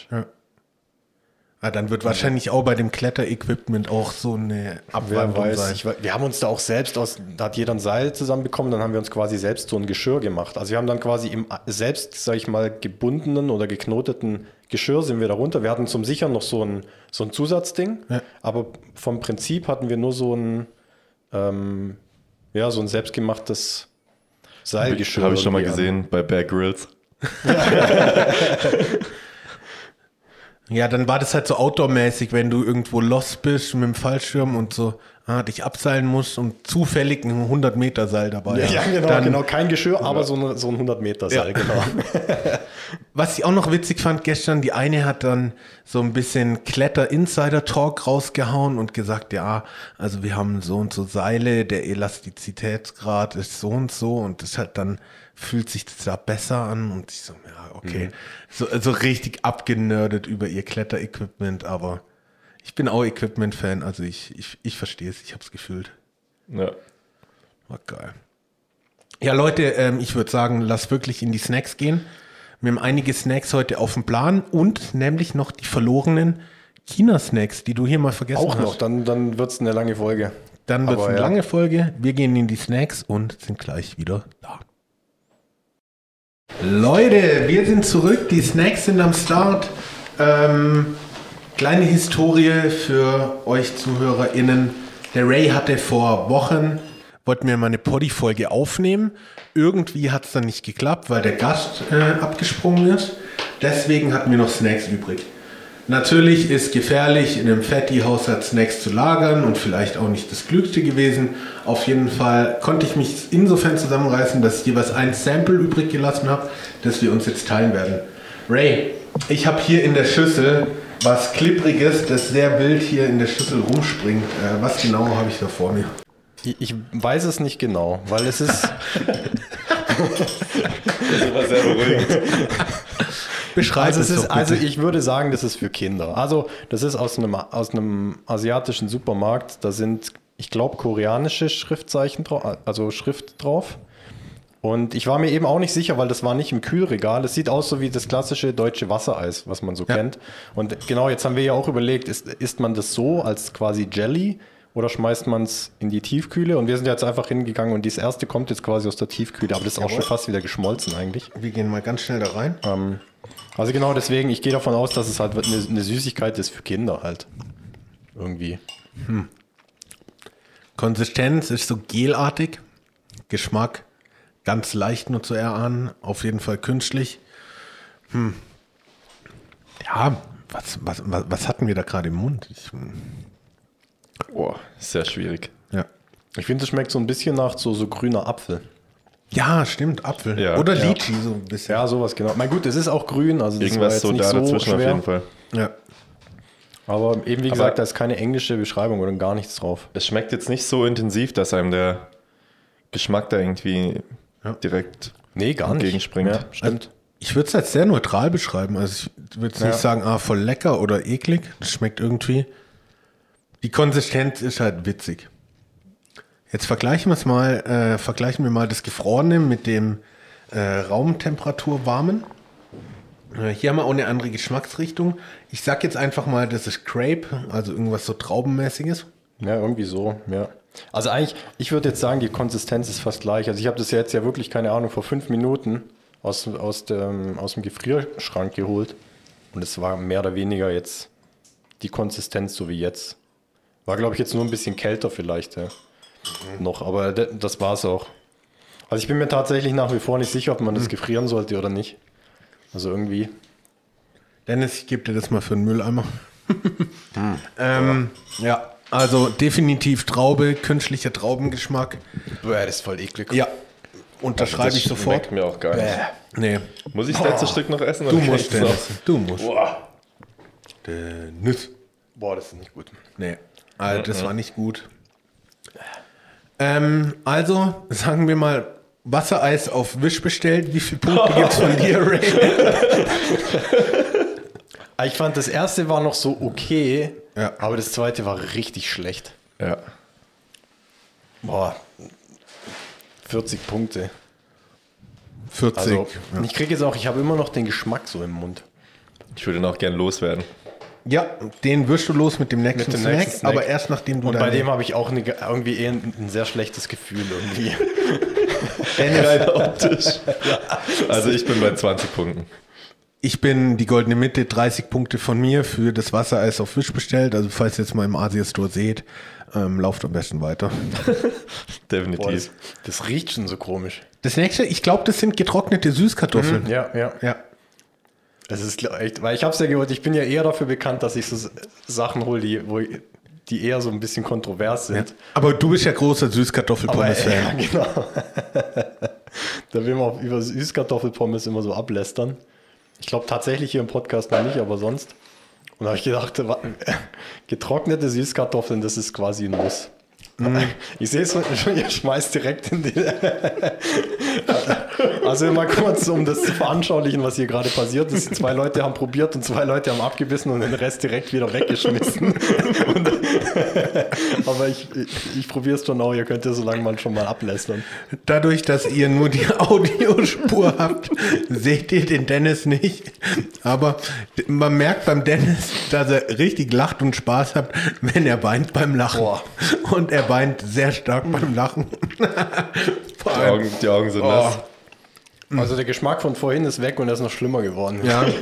Ah, dann wird wahrscheinlich auch bei dem Kletterequipment auch so eine Wer Abwandlung weiß, sein. ich, wir haben uns da auch selbst aus, da hat jeder ein Seil zusammenbekommen, dann haben wir uns quasi selbst so ein Geschirr gemacht. Also wir haben dann quasi im selbst, sag ich mal, gebundenen oder geknoteten Geschirr sind wir da runter. Wir hatten zum Sichern noch so ein, so ein Zusatzding, Ja. aber vom Prinzip hatten wir nur so ein, ähm, ja, so ein selbstgemachtes Seilgeschirr. Habe ich schon mal gesehen bei Bear Grylls. Ja, dann war das halt so outdoor-mäßig, wenn du irgendwo lost bist mit dem Fallschirm und so ah, dich abseilen musst und zufällig ein 100-Meter-Seil dabei Ja, hast. genau, dann, genau. Kein Geschirr, aber so, eine, so ein 100-Meter-Seil, Ja. genau. Was ich auch noch witzig fand gestern, die eine hat dann so ein bisschen Kletter-Insider-Talk rausgehauen und gesagt, ja, also wir haben so und so Seile, der Elastizitätsgrad ist so und so und das halt dann fühlt sich das da besser an und ich so, ja, okay. So, so richtig abgenördet über ihr Kletter-Equipment, aber ich bin auch Equipment-Fan, also ich, ich, ich verstehe es, ich habe es gefühlt. Ja. War geil. Ja, Leute, ähm, ich würde sagen, lass wirklich in die Snacks gehen. Wir haben einige Snacks heute auf dem Plan und nämlich noch die verlorenen China-Snacks, die du hier mal vergessen Auch hast. noch, dann, dann wird es eine lange Folge. Dann wird es eine ja. lange Folge. Wir gehen in die Snacks und sind gleich wieder da. Leute, wir sind zurück. Die Snacks sind am Start. Ähm, kleine Historie für euch ZuhörerInnen. Der Ray hatte vor Wochen, wollten wir mal eine Poddy-Folge aufnehmen. Irgendwie hat es dann nicht geklappt, weil der Gast äh, abgesprungen ist. Deswegen hatten wir noch Snacks übrig. Natürlich ist gefährlich, in einem Fatty-Haushalt Snacks zu lagern und vielleicht auch nicht das Klügste gewesen. Auf jeden Fall konnte ich mich insofern zusammenreißen, dass ich jeweils ein Sample übrig gelassen habe, das wir uns jetzt teilen werden. Ray, ich habe hier in der Schüssel was Klippriges, das sehr wild hier in der Schüssel rumspringt. Äh, was genau habe ich da vor mir? Ich, ich weiß es nicht genau, weil es ist. Das war sehr beruhigend. Beschreib Also, es es ist, also ich würde sagen, das ist für Kinder. Also das ist aus einem, aus einem asiatischen Supermarkt. Da sind, ich glaube, koreanische Schriftzeichen drauf, also Schrift drauf. Und ich war mir eben auch nicht sicher, weil das war nicht im Kühlregal. Es sieht aus so wie das klassische deutsche Wassereis, was man so Ja. kennt. Und genau, jetzt haben wir ja auch überlegt, ist, isst man das so als quasi Jelly oder schmeißt man es in die Tiefkühle? Und wir sind jetzt einfach hingegangen und das erste kommt jetzt quasi aus der Tiefkühle, aber das ist auch schon fast wieder geschmolzen eigentlich. Wir gehen mal ganz schnell da rein. Ähm, also genau deswegen, ich gehe davon aus, dass es halt eine, eine Süßigkeit ist für Kinder halt. Irgendwie. Konsistenz ist so gelartig. Geschmack ganz leicht nur zu erahnen. Auf jeden Fall künstlich. Hm. Ja, was, was, was, was hatten wir da gerade im Mund? Ich, Boah, sehr schwierig. ja. Ich finde, es schmeckt so ein bisschen nach so, so grüner Apfel. ja, stimmt, Apfel. Ja, Oder ja. Litchi, so ein bisschen. Ja, sowas genau. Mein gut, es ist auch grün, also das war Irgendwas jetzt so nicht da so dazwischen auf schwer. jeden Fall. Ja. Aber eben wie Aber- gesagt, da ist keine englische Beschreibung oder gar nichts drauf. Es schmeckt jetzt nicht so intensiv, dass einem der Geschmack da irgendwie Ja. direkt Nee, gar nicht. entgegenspringt. Ja, stimmt. Ich würde es als sehr neutral beschreiben. Also ich würde nicht sagen, ah, voll lecker oder eklig. Das schmeckt irgendwie. Die Konsistenz ist halt witzig. Jetzt vergleichen wir es mal, äh, vergleichen wir mal das Gefrorene mit dem äh, Raumtemperatur. Äh, hier haben wir auch eine andere Geschmacksrichtung. Ich sag jetzt einfach mal, das ist Crepe, also irgendwas so Traubenmäßiges. Ja, irgendwie so, ja. Also eigentlich, ich würde jetzt sagen, die Konsistenz ist fast gleich. Also ich habe das jetzt ja wirklich, keine Ahnung, vor fünf Minuten aus, aus, dem, aus dem Gefrierschrank geholt. Und es war mehr oder weniger jetzt die Konsistenz so wie jetzt. War, glaube ich, jetzt nur ein bisschen kälter vielleicht, ja. Noch, aber das war es auch. Also ich bin mir tatsächlich nach wie vor nicht sicher, ob man das gefrieren sollte oder nicht. Also irgendwie. Dennis, ich gebe dir das mal für einen Mülleimer. ähm, ja, also definitiv Traube, künstlicher Traubengeschmack. Boah, das ist voll eklig. Ja, unterschreibe Das ich sofort. schmeckt mir auch gar nicht. Nee, Muss ich das letzte Stück noch essen? du musst, Dennis. Du musst. Boah. Dennis. Boah, das ist nicht gut. Nee, also das war nicht gut. Ähm, also, sagen wir mal, Wassereis auf Wisch bestellt. Wie viele Punkte gibt es von dir, Ray? Ah, Ich fand das erste war noch so okay, Ja. aber das zweite war richtig schlecht. Ja. Boah, 40 Punkte. 40. Also, ich kriege jetzt auch, ich habe immer noch den Geschmack so im Mund. Ich würde ihn auch gern loswerden. Ja, den wirst du los mit dem nächsten, Mit dem Snack, nächsten Snack. aber erst nachdem du Und bei dem habe ich auch eine, irgendwie eher ein, ein sehr schlechtes Gefühl irgendwie. Dennis, optisch. Also ich bin bei 20 Punkten. Ich bin die goldene Mitte, 30 Punkte von mir für das Wassereis auf Wisch bestellt. Also falls ihr jetzt mal im Asia-Store seht, ähm, lauft am besten weiter. Boah, Definitiv. das, das riecht schon so komisch. Das nächste, ich glaube, das sind getrocknete Süßkartoffeln. Ja, ja. Ja. Es ist echt, weil ich habe es ja gehört, ich bin ja eher dafür bekannt, dass ich so Sachen hole, die, wo, die eher so ein bisschen kontrovers sind. Aber du bist ja großer Süßkartoffelpommes-Fan. ja, genau. da will man auch über Süßkartoffelpommes immer so ablästern. Ich glaube tatsächlich hier im Podcast noch nicht, aber sonst. Und da habe ich gedacht, getrocknete Süßkartoffeln, das ist quasi ein Muss. Ich sehe es schon, ihr schmeißt direkt in die. Also mal kurz, um das zu veranschaulichen, was hier gerade passiert ist. Zwei Leute haben probiert und zwei Leute haben abgebissen und den Rest direkt wieder weggeschmissen. Und, aber ich, ich, ich probiere es schon auch, ihr könnt ja so lange mal schon mal ablästern. Dadurch, dass ihr nur die Audiospur habt, seht ihr den Dennis nicht. Aber man merkt beim Dennis, dass er richtig lacht und Spaß hat, wenn er weint beim Lachen. Boah. Und er weint sehr stark beim Lachen. Die Augen, die Augen sind Oh. nass. Also der Geschmack von vorhin ist weg und er ist noch schlimmer geworden. Ja.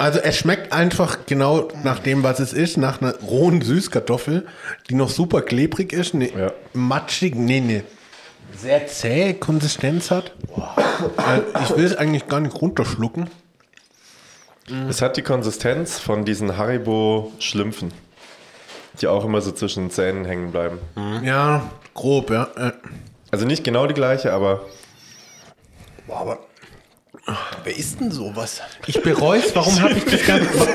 Also es schmeckt einfach genau nach dem, was es ist, nach einer rohen Süßkartoffel, die noch super klebrig ist, eine Ja. matschige, nee, nee, sehr zähe Konsistenz hat. Äh, Ich will es eigentlich gar nicht runterschlucken. Es hat die Konsistenz von diesen Haribo-Schlümpfen, die auch immer so zwischen den Zähnen hängen bleiben. Ja, grob, ja. Äh, Also nicht genau die gleiche, aber Boah, aber wer isst denn sowas? Ich bereue es, warum habe ich das Ganze...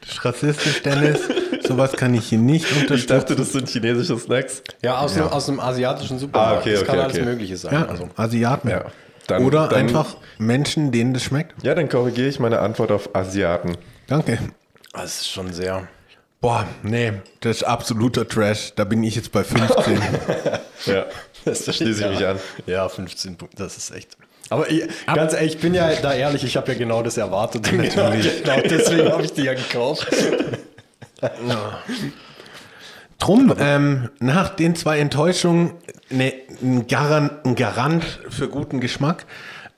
Das ist rassistisch, Dennis. Sowas kann ich hier nicht ich unterstützen. dachte, das sind chinesische Snacks. Ja, aus, Dem, aus dem asiatischen Supermarkt. Ah, okay, das kann okay, alles okay. Mögliche sein. Ja, Also. Asiaten. Ja. Dann- Oder dann- einfach Menschen, denen das schmeckt. Ja, dann korrigiere ich meine Antwort auf Asiaten. Danke. Das ist schon sehr. Boah, nee, das ist absoluter Trash. Da bin ich jetzt bei 15. Ja, Das da schließe ich mich an. Ja, 15 Punkte, das ist echt. Aber ich, ganz ehrlich, ich bin ja da ehrlich, ich habe ja genau das erwartet. Natürlich. genau deswegen habe ich die ja gekauft. Drum, ähm, nach den zwei Enttäuschungen, ne, ein, Garant, ein Garant für guten Geschmack.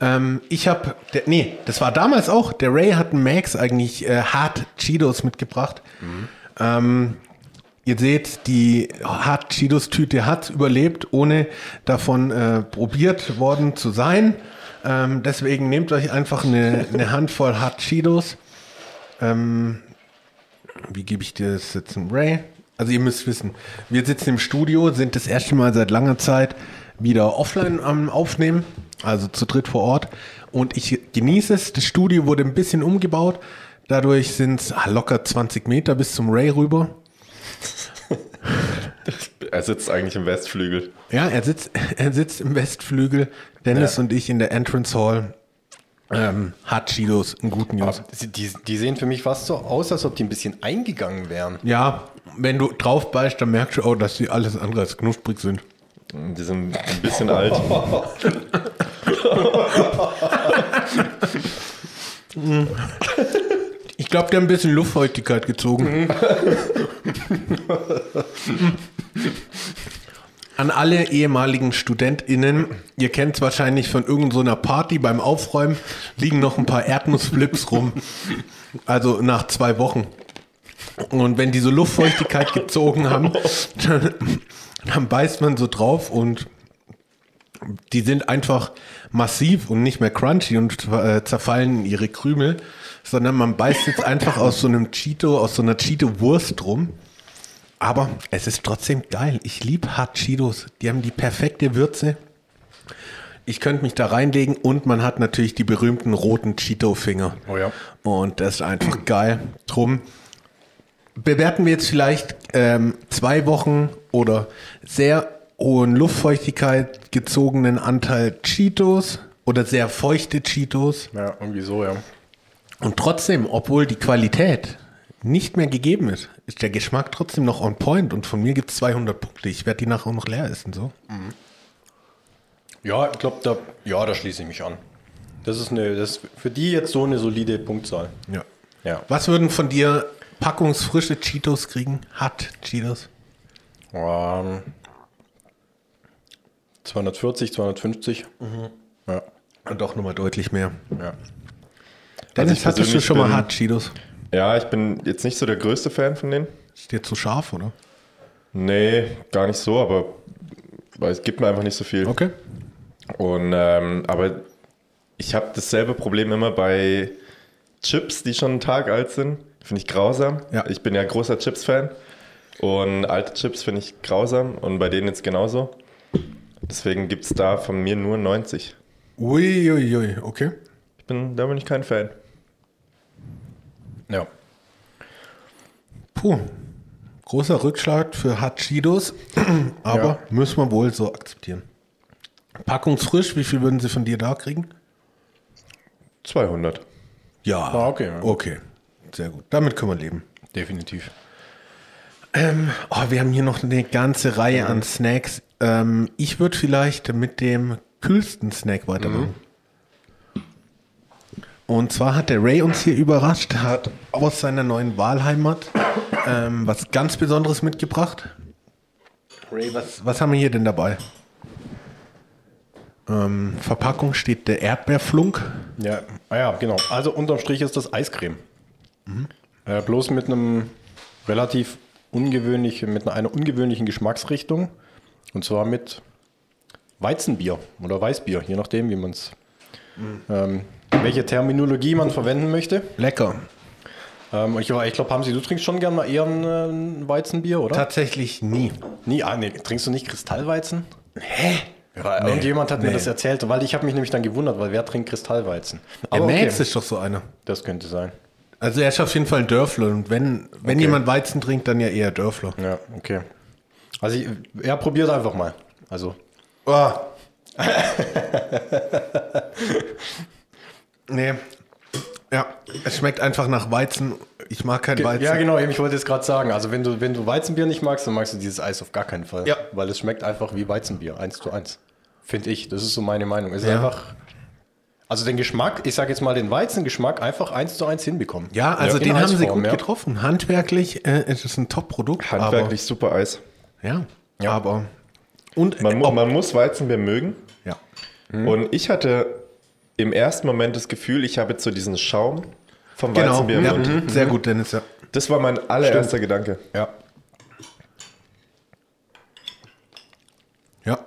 Ähm, ich habe, nee, das war damals auch, der Ray hat einen Max eigentlich äh, Hard Cheetos mitgebracht. Ähm, ihr seht, die Hard Cheetos Tüte hat überlebt, ohne davon äh, probiert worden zu sein. Ähm, deswegen nehmt euch einfach eine, eine Handvoll Hard Cheetos. wie gebe ich dir das jetzt im Ray? Also ihr müsst wissen, wir sitzen im Studio, sind das erste Mal seit langer Zeit wieder offline am Aufnehmen, also zu dritt vor Ort. Und ich genieße es. Das Studio wurde ein bisschen umgebaut. Dadurch sind es locker 20 Meter bis zum Ray rüber. Er sitzt eigentlich im Westflügel. Ja, er sitzt, er sitzt im Westflügel. Dennis Ja. und ich in der Entrance Hall. Ähm, hat Cheetos, einen guten News. Die, die, die sehen für mich fast so aus, als ob die ein bisschen eingegangen wären. Ja, wenn du drauf beißt, dann merkst du auch, dass sie alles andere als knusprig sind. Die sind ein bisschen alt. Ich glaube, der hat ein bisschen Luftfeuchtigkeit gezogen. An alle ehemaligen StudentInnen, ihr kennt es wahrscheinlich von irgendeiner Party beim Aufräumen, liegen noch ein paar Erdnussflips rum. Also nach zwei Wochen. Und wenn die so Luftfeuchtigkeit gezogen haben, dann, dann beißt man so drauf und die sind einfach massiv und nicht mehr crunchy und äh, zerfallen ihre Krümel, sondern man beißt jetzt einfach aus so einem Cheeto, aus so einer Cheeto-Wurst rum. Aber es ist trotzdem geil. Ich liebe Hard Cheetos. Die haben die perfekte Würze. Ich könnte mich da reinlegen und man hat natürlich die berühmten roten Cheeto-Finger. Oh ja. Und das ist einfach geil. Drum bewerten wir jetzt vielleicht ähm, zwei Wochen oder sehr hohen Luftfeuchtigkeit gezogenen Anteil Cheetos oder sehr feuchte Cheetos. Ja, irgendwie so, ja. Und trotzdem, obwohl die Qualität nicht mehr gegeben ist, ist der Geschmack trotzdem noch on point. Und von mir gibt es 200 Punkte. Ich werde die nachher auch noch leer essen. So. Ja, ich glaube, da, ja, da schließe ich mich an. Das ist eine, das ist für die jetzt so eine solide Punktzahl. Ja. Ja. Was würden von dir packungsfrische Cheetos kriegen? Hot Cheetos? Ähm, 240, 250. Ja. Und doch nochmal deutlich mehr. ja. Dennis, ich hattest du schon mal Hot Cheetos? Ja, ich bin jetzt nicht so der größte Fan von denen. Ist dir zu scharf, oder? Nee, gar nicht so, aber es gibt mir einfach nicht so viel. Okay. Und ähm, aber ich habe dasselbe Problem immer bei Chips, die schon einen Tag alt sind. Finde ich grausam. Ja. Ich bin ja großer Chips-Fan. Und alte Chips finde ich grausam und bei denen jetzt genauso. Deswegen gibt es da von mir nur 90. Uiuiui, ui, okay. Ich bin, da bin ich kein Fan. Ja. Puh. Großer Rückschlag für Hachidos, aber Ja. müssen wir wohl so akzeptieren. Packungsfrisch, wie viel würden Sie von dir da kriegen? 200. Ja. Ah, okay, ja. Okay. Sehr gut. Damit können wir leben. Definitiv. Oh, wir haben hier noch eine ganze Reihe an Snacks. Ähm, ich würde vielleicht mit dem kühlsten Snack weitermachen. Und zwar hat der Ray uns hier überrascht, hat aus seiner neuen Wahlheimat ähm, was ganz Besonderes mitgebracht. Ray, was, was haben wir hier denn dabei? Ähm, Verpackung steht der Erdbeerflunk. Ja, ah ja, genau. Also unterm Strich ist das Eiscreme. Äh, bloß mit einem relativ ungewöhnlichen, mit einer ungewöhnlichen Geschmacksrichtung. Und zwar mit Weizenbier oder Weißbier, je nachdem, wie man es, ähm, welche Terminologie man verwenden möchte. Lecker. Ähm, ich ich glaube, haben Sie, du trinkst schon gerne mal eher ein, äh, Weizenbier, oder? Tatsächlich nie. Nie, ah, nee, trinkst du nicht Kristallweizen? Hä? Ja, irgendjemand hat mir nee. das erzählt, weil ich habe mich nämlich dann gewundert, weil wer trinkt Kristallweizen? Der Aber Max okay, ist doch so einer. das könnte sein. Also er ist auf jeden Fall ein Dörfler. Und wenn, wenn Okay. jemand Weizen trinkt, dann ja eher Dörfler. Ja, okay. Also ich, er probiert einfach mal. Also Oh. nee. Ja, es schmeckt einfach nach Weizen. Ich mag kein Weizen. ja, genau. Ich wollte es gerade sagen. Also wenn du wenn du Weizenbier nicht magst, dann magst du dieses Eis auf gar keinen Fall. Ja. Weil es schmeckt einfach wie Weizenbier, eins zu eins. Finde ich. Das ist so meine Meinung. Es ist Ja. einfach. Also den Geschmack, ich sage jetzt mal den Weizengeschmack, einfach eins zu eins hinbekommen. Ja, also In den haben sie Eisform, gut ja. getroffen. Handwerklich äh, ist es ein Top-Produkt. Handwerklich super Eis. Ja, Ja. aber. Und Man, mu ob- man muss Weizenbier mögen. ja. Und ich hatte im ersten Moment das Gefühl, ich habe jetzt so diesen Schaum vom Genau. Weizenbier im Ja. Mund. Sehr gut, Dennis. Ja. Das war mein allererster Gedanke. Ja. ja.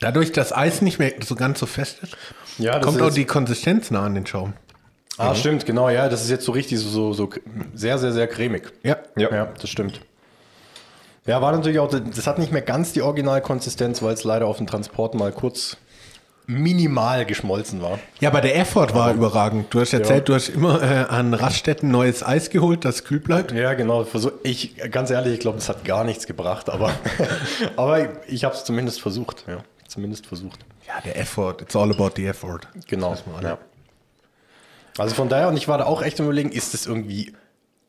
Dadurch, dass Eis nicht mehr so ganz so fest ist, Ja, kommt auch die Konsistenz nah an den Schaum. Ah, stimmt, genau, ja. Das ist jetzt so richtig so, so, so sehr, sehr, sehr cremig. Ja. Ja. Ja, das stimmt. Ja, war natürlich auch, das hat nicht mehr ganz die Originalkonsistenz, weil es leider auf dem Transport mal kurz minimal geschmolzen war. Ja, aber der Effort war überragend. Du hast erzählt, Ja. du hast immer äh, an Raststätten neues Eis geholt, das kühl bleibt. Ja, genau. Ich, ganz ehrlich, ich glaube, es hat gar nichts gebracht, aber, aber ich habe es zumindest versucht. Ja, zumindest versucht. Ja, der Effort. It's all about the effort. Genau. Ja. Also von daher, und ich war da auch echt überlegen, ist das irgendwie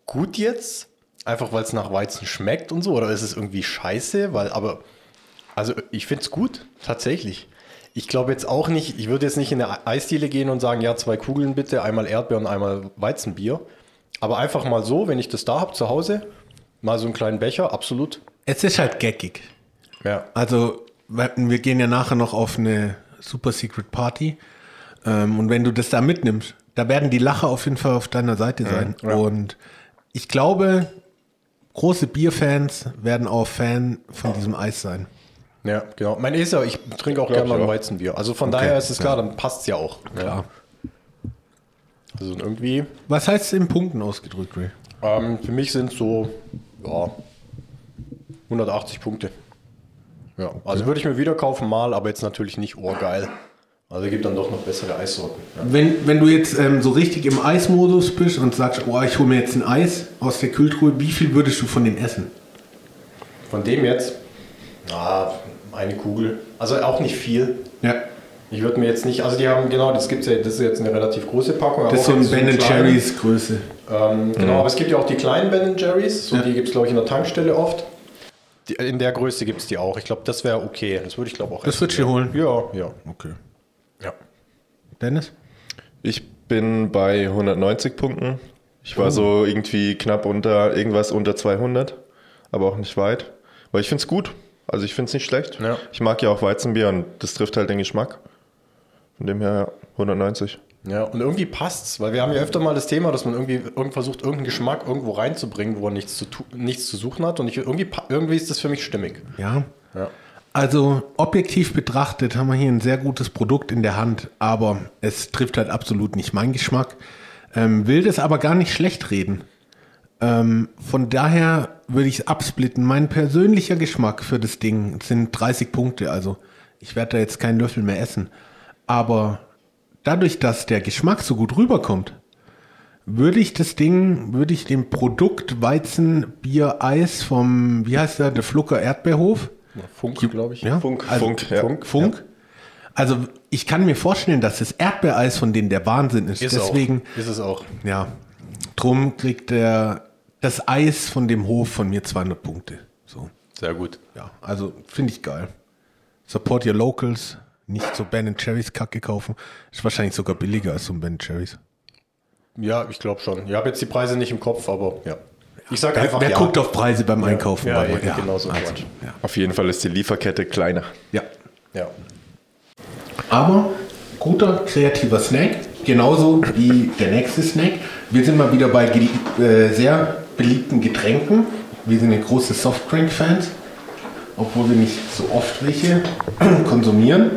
gut jetzt? Einfach weil es nach Weizen schmeckt und so? Oder ist es irgendwie scheiße? Weil, aber, also ich finde es gut, tatsächlich. Ich glaube jetzt auch nicht, ich würde jetzt nicht in eine Eisdiele gehen und sagen, ja, zwei Kugeln bitte, einmal Erdbeer und einmal Weizenbier. Aber einfach mal so, wenn ich das da habe zu Hause, mal so einen kleinen Becher, absolut. Es ist halt geckig. Ja. Also, wir gehen ja nachher noch auf eine Super Secret Party. Ähm, und wenn du das da mitnimmst, da werden die Lacher auf jeden Fall auf deiner Seite sein. ja. Und ich glaube, große Bierfans werden auch Fan von diesem Eis sein. Ja, genau. Mein ist ja, ich trinke auch gerne mal ein. Weizenbier. Also von daher ist es klar, dann passt es ja auch. Klar. Also irgendwie, Was heißt es in Punkten ausgedrückt, Ray? ähm, für mich sind so, ja, 180 Punkte. Ja, also würde ich mir wieder kaufen mal, aber jetzt natürlich nicht ohrgeil. Also gibt dann doch noch bessere Eissorten. Ja. Wenn, wenn du jetzt ähm, so richtig im Eismodus bist und sagst, oh, ich hole mir jetzt ein Eis aus der Kühltruhe, wie viel würdest du von dem essen? Von dem jetzt, ah, eine Kugel. Also auch nicht viel. Ja. Ich würde mir jetzt nicht, also die haben, genau, das gibt's ja, das ist jetzt eine relativ große Packung. aber Das ist auch so ein Ben kleine. Jerry's Größe. Ähm, genau, aber es gibt ja auch die kleinen Ben Jerry's, so Ja. die gibt es, glaube ich, in der Tankstelle oft. Die, in der Größe gibt es die auch. Ich glaube, das wäre okay. Das würde ich, glaube auch Das würdest du holen? Ja, ja. Okay. ja. Dennis? Ich bin bei 190 Punkten. Ich war so irgendwie knapp unter, irgendwas unter 200, aber auch nicht weit. Weil ich finde es gut. Also ich finde es nicht schlecht. Ja. Ich mag ja auch Weizenbier und das trifft halt den Geschmack. Von dem her ja, 190. Ja, und irgendwie passt's, weil wir haben ja öfter mal das Thema, dass man irgendwie irgend versucht, irgendeinen Geschmack irgendwo reinzubringen, wo er nichts zu, nichts zu suchen hat. Und ich, irgendwie, irgendwie ist das für mich stimmig. Ja. Ja. Also objektiv betrachtet haben wir hier ein sehr gutes Produkt in der Hand, aber es trifft halt absolut nicht meinen Geschmack. Ähm, will das aber gar nicht schlecht reden. Ähm, von daher würde ich es absplitten. Mein persönlicher Geschmack für das Ding sind 30 Punkte. Also ich werde da jetzt keinen Löffel mehr essen. Aber dadurch, dass der Geschmack so gut rüberkommt, würde ich das Ding, würde ich dem Produkt Weizen Bier Eis vom, wie heißt der, der Flucker Erdbeerhof? Funk, glaube ich. Ja? Funk, also, Funk, ja. Funk. Funk. Also ich kann mir vorstellen, dass das Erdbeereis von denen der Wahnsinn ist. Ist Deswegen, auch. Ist es auch. ja, drum kriegt der das Eis von dem Hof von mir 200 Punkte. So, Sehr gut. ja, also finde ich geil. Support your locals, nicht so Ben Cherries Kacke kaufen. Ist wahrscheinlich sogar billiger als so ein Ben Cherries. Ja, ich glaube schon. Ich habe jetzt die Preise nicht im Kopf, aber ja. Ich sage Wer, einfach wer ja. guckt auf Preise beim Einkaufen? ja, Weil- eben, genau so also, ja. Auf jeden Fall ist die Lieferkette kleiner. ja. Ja. Aber guter kreativer Snack, genauso wie der nächste Snack. Wir sind mal wieder bei äh, sehr beliebten Getränken. Wir sind ja große Softdrink-Fans, obwohl wir nicht so oft welche konsumieren.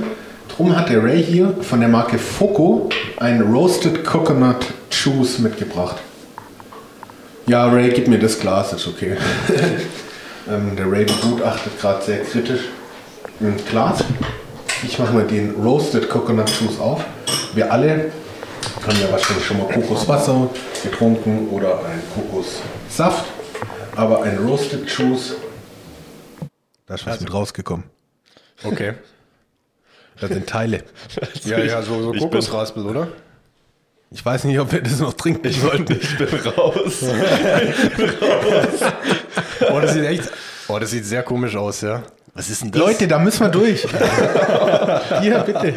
Drum hat der Ray hier von der Marke Foco ein Roasted Coconut Juice mitgebracht. Ja, Ray, gib mir das Glas, ist okay. ähm, der Ray begutachtet gerade sehr kritisch ein Glas. Ich mache mal den Roasted Coconut Juice auf. Wir alle haben ja wahrscheinlich schon mal Kokoswasser getrunken oder ein Kokossaft. Aber ein Roasted Juice, da ist was mit rausgekommen. Okay. Da sind Teile. ja, ja, so, so Ich bin- Kokosraspel, oder? Ich weiß nicht, ob wir das noch trinken sollten. Ich bin raus. Oh, das sieht echt. Oh, das sieht sehr komisch aus, ja. Was ist denn das? Leute, da müssen wir durch. Hier, bitte.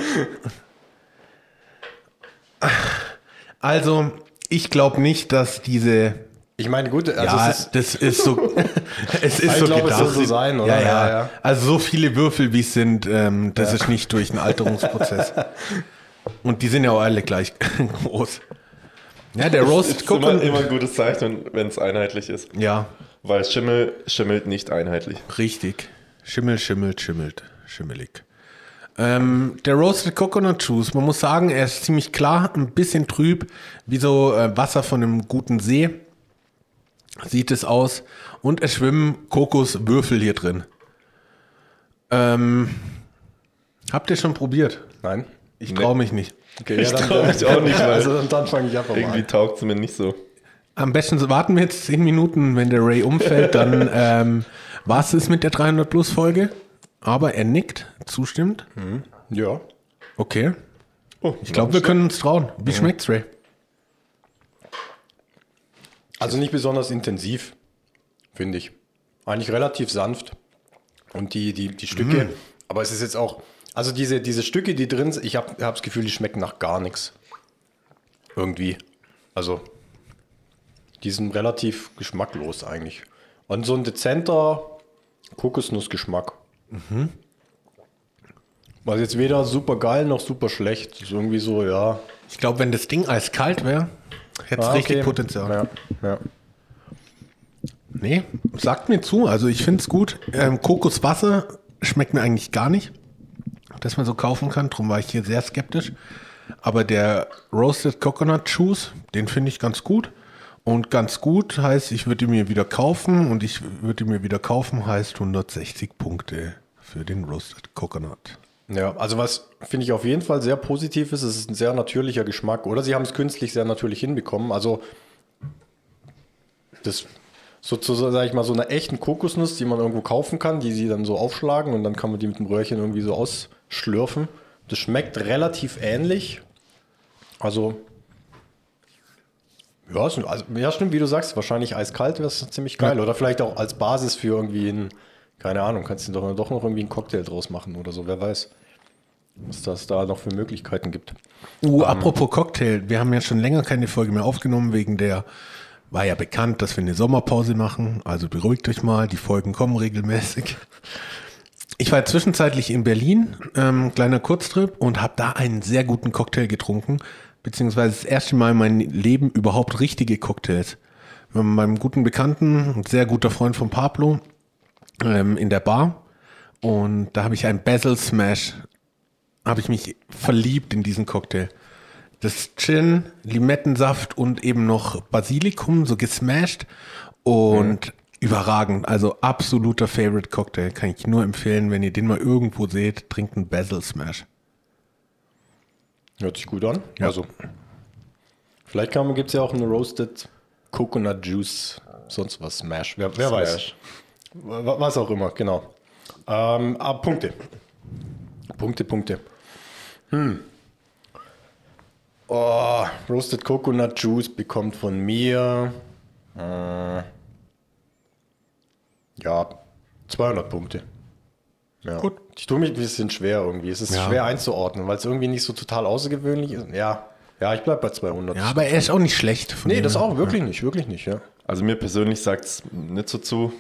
Also, ich glaube nicht, dass diese Ich meine, gut, also ja, es ist, das ist so. es ist Ich so glaube, es soll so sein, oder? Ja, ja. Ja, ja. Also so viele Würfel, wie es sind, ähm, das ist nicht durch einen Alterungsprozess. Und die sind ja auch alle gleich groß. Ja, der Das Roast ist immer, Coconut. immer ein gutes Zeichen, wenn es einheitlich ist. Ja, Weil Schimmel schimmelt nicht einheitlich. richtig. Schimmel, schimmelt, schimmelt, schimmelig. Ähm, der Roasted Coconut Juice, man muss sagen, er ist ziemlich klar, ein bisschen trüb, wie so äh, Wasser von einem guten See. Sieht es aus. Und es schwimmen Kokoswürfel hier drin. Ähm, habt ihr schon probiert? Nein. Ich Nee. traue mich nicht. Okay, Ich trau mich auch nicht, weil- Also dann, dann fange ich einfach mal Irgendwie taugt es mir nicht so. Am besten so warten wir jetzt 10 Minuten, wenn der Ray umfällt, dann ähm, war es mit der 300 Plus Folge. Aber er nickt, zustimmt. Ja. Okay. Ich glaube, wir können uns trauen. Wie schmeckt's, Ray? Also nicht besonders intensiv, finde ich. Eigentlich relativ sanft. Und die, die, die Stücke, aber es ist jetzt auch, also diese, diese Stücke, die drin sind, ich habe hab das Gefühl, die schmecken nach gar nichts. Irgendwie. Also, die sind relativ geschmacklos eigentlich. Und so ein dezenter Kokosnussgeschmack. Was jetzt weder super geil noch super schlecht. Ist irgendwie so, ja. Ich glaube, wenn das Ding eiskalt wäre, hätte es Ah, richtig okay. Potenzial. Ja, ja. Nee, sagt mir zu. Also ich finde es gut. Ähm, Kokoswasser schmeckt mir eigentlich gar nicht, dass man so kaufen kann. Darum war ich hier sehr skeptisch. Aber der Roasted Coconut Juice, den finde ich ganz gut. Und ganz gut heißt, ich würde ihn mir wieder kaufen. Und ich würde ihn mir wieder kaufen heißt 160 Punkte für den Roasted Coconut. Ja, also was finde ich auf jeden Fall sehr positiv ist, es ist ein sehr natürlicher Geschmack. Oder sie haben es künstlich sehr natürlich hinbekommen. Also das sozusagen, sage ich mal, so eine echten Kokosnuss, die man irgendwo kaufen kann, die sie dann so aufschlagen und dann kann man die mit dem Röhrchen irgendwie so ausschlürfen. Das schmeckt relativ ähnlich. Also ja, also, ja, stimmt, wie du sagst, wahrscheinlich eiskalt wäre es ziemlich geil. Oder vielleicht auch als Basis für irgendwie ein, keine Ahnung, kannst du doch, doch noch irgendwie einen Cocktail draus machen oder so, wer weiß, was das da noch für Möglichkeiten gibt. Uh, apropos Cocktail, wir haben ja schon länger keine Folge mehr aufgenommen, wegen der, war ja bekannt, dass wir eine Sommerpause machen. Also beruhigt euch mal, die Folgen kommen regelmäßig. Ich war zwischenzeitlich in Berlin, ähm, kleiner Kurztrip, und habe da einen sehr guten Cocktail getrunken, beziehungsweise das erste Mal in meinem Leben überhaupt richtige Cocktails. Mit meinem guten Bekannten, ein sehr guter Freund von Pablo, ähm, in der Bar. Und da habe ich ein Basil Smash, habe ich mich verliebt in diesen Cocktail. Das Gin, Limettensaft und eben noch Basilikum, so gesmashed und überragend. Also absoluter Favorite Cocktail. Kann ich nur empfehlen, wenn ihr den mal irgendwo seht, trinkt einen Basil Smash. Hört sich gut an. Ja. Also, vielleicht gibt es ja auch einen Roasted Coconut Juice, sonst was, Smash. Wer, wer weiß. Smash. Wa- Was auch immer, genau. Ähm, ah, Punkte. Punkte, Punkte. Hm. Oh, Roasted Coconut Juice bekommt von mir äh, ja 200 Punkte. Ja. Gut. Ich tue mich ein bisschen schwer irgendwie. Es ist Ja. schwer einzuordnen, weil es irgendwie nicht so total außergewöhnlich ist. Ja, ja ich bleibe bei 200. Ja, aber er ist auch nicht schlecht. Von nee, dem das auch wirklich nicht, wirklich nicht, ja. Also mir persönlich sagt es nicht so zu.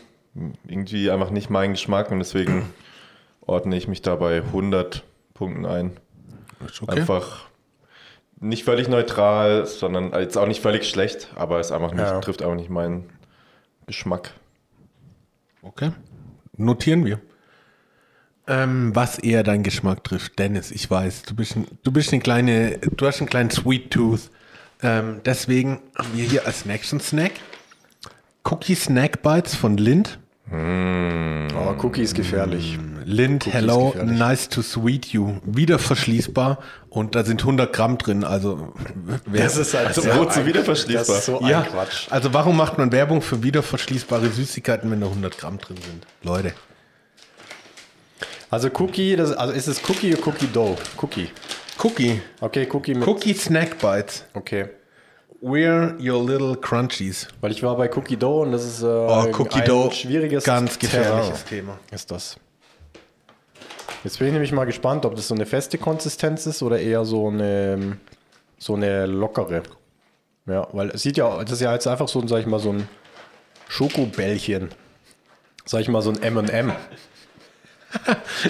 Irgendwie einfach nicht mein Geschmack und deswegen ordne ich mich da bei 100 Punkten ein. Okay. Einfach nicht völlig neutral, sondern jetzt auch nicht völlig schlecht, aber es einfach nicht, Ja. trifft einfach nicht meinen Geschmack. Okay. Notieren wir. Ähm, was eher deinen Geschmack trifft, Dennis, ich weiß, du bist ein, du bist eine kleine, du hast einen kleinen Sweet Tooth. Ähm, deswegen haben wir hier als nächsten Snack Cookie Snack Bites von Lind. Aber Cookie ist gefährlich. Lind, Cookie ist hello, gefährlich. nice to sweet you. Wieder verschließbar und da sind 100 Gramm drin. Also, wer, halt Also sehr wozu wieder verschließbar? Das ist so ja, ein Quatsch. also warum macht man Werbung für wieder verschließbare Süßigkeiten, wenn da 100 Gramm drin sind? Leute. Also Cookie, das, also ist es Cookie oder Cookie Dough? Cookie. Cookie. Okay, Cookie mit. Cookie Snack Bites. Okay. We're your little crunchies. Weil ich war bei Cookie Dough und das ist äh, Oh, Cookie ein Dough. schwieriges Ganz gefährliches Terrain Thema. ist das. Jetzt bin ich nämlich mal gespannt, ob das so eine feste Konsistenz ist oder eher so eine so eine lockere. Ja, weil es sieht ja, das ist ja jetzt einfach so, ein, sag ich mal, so ein Schokobällchen. Sag ich mal, so ein M&M.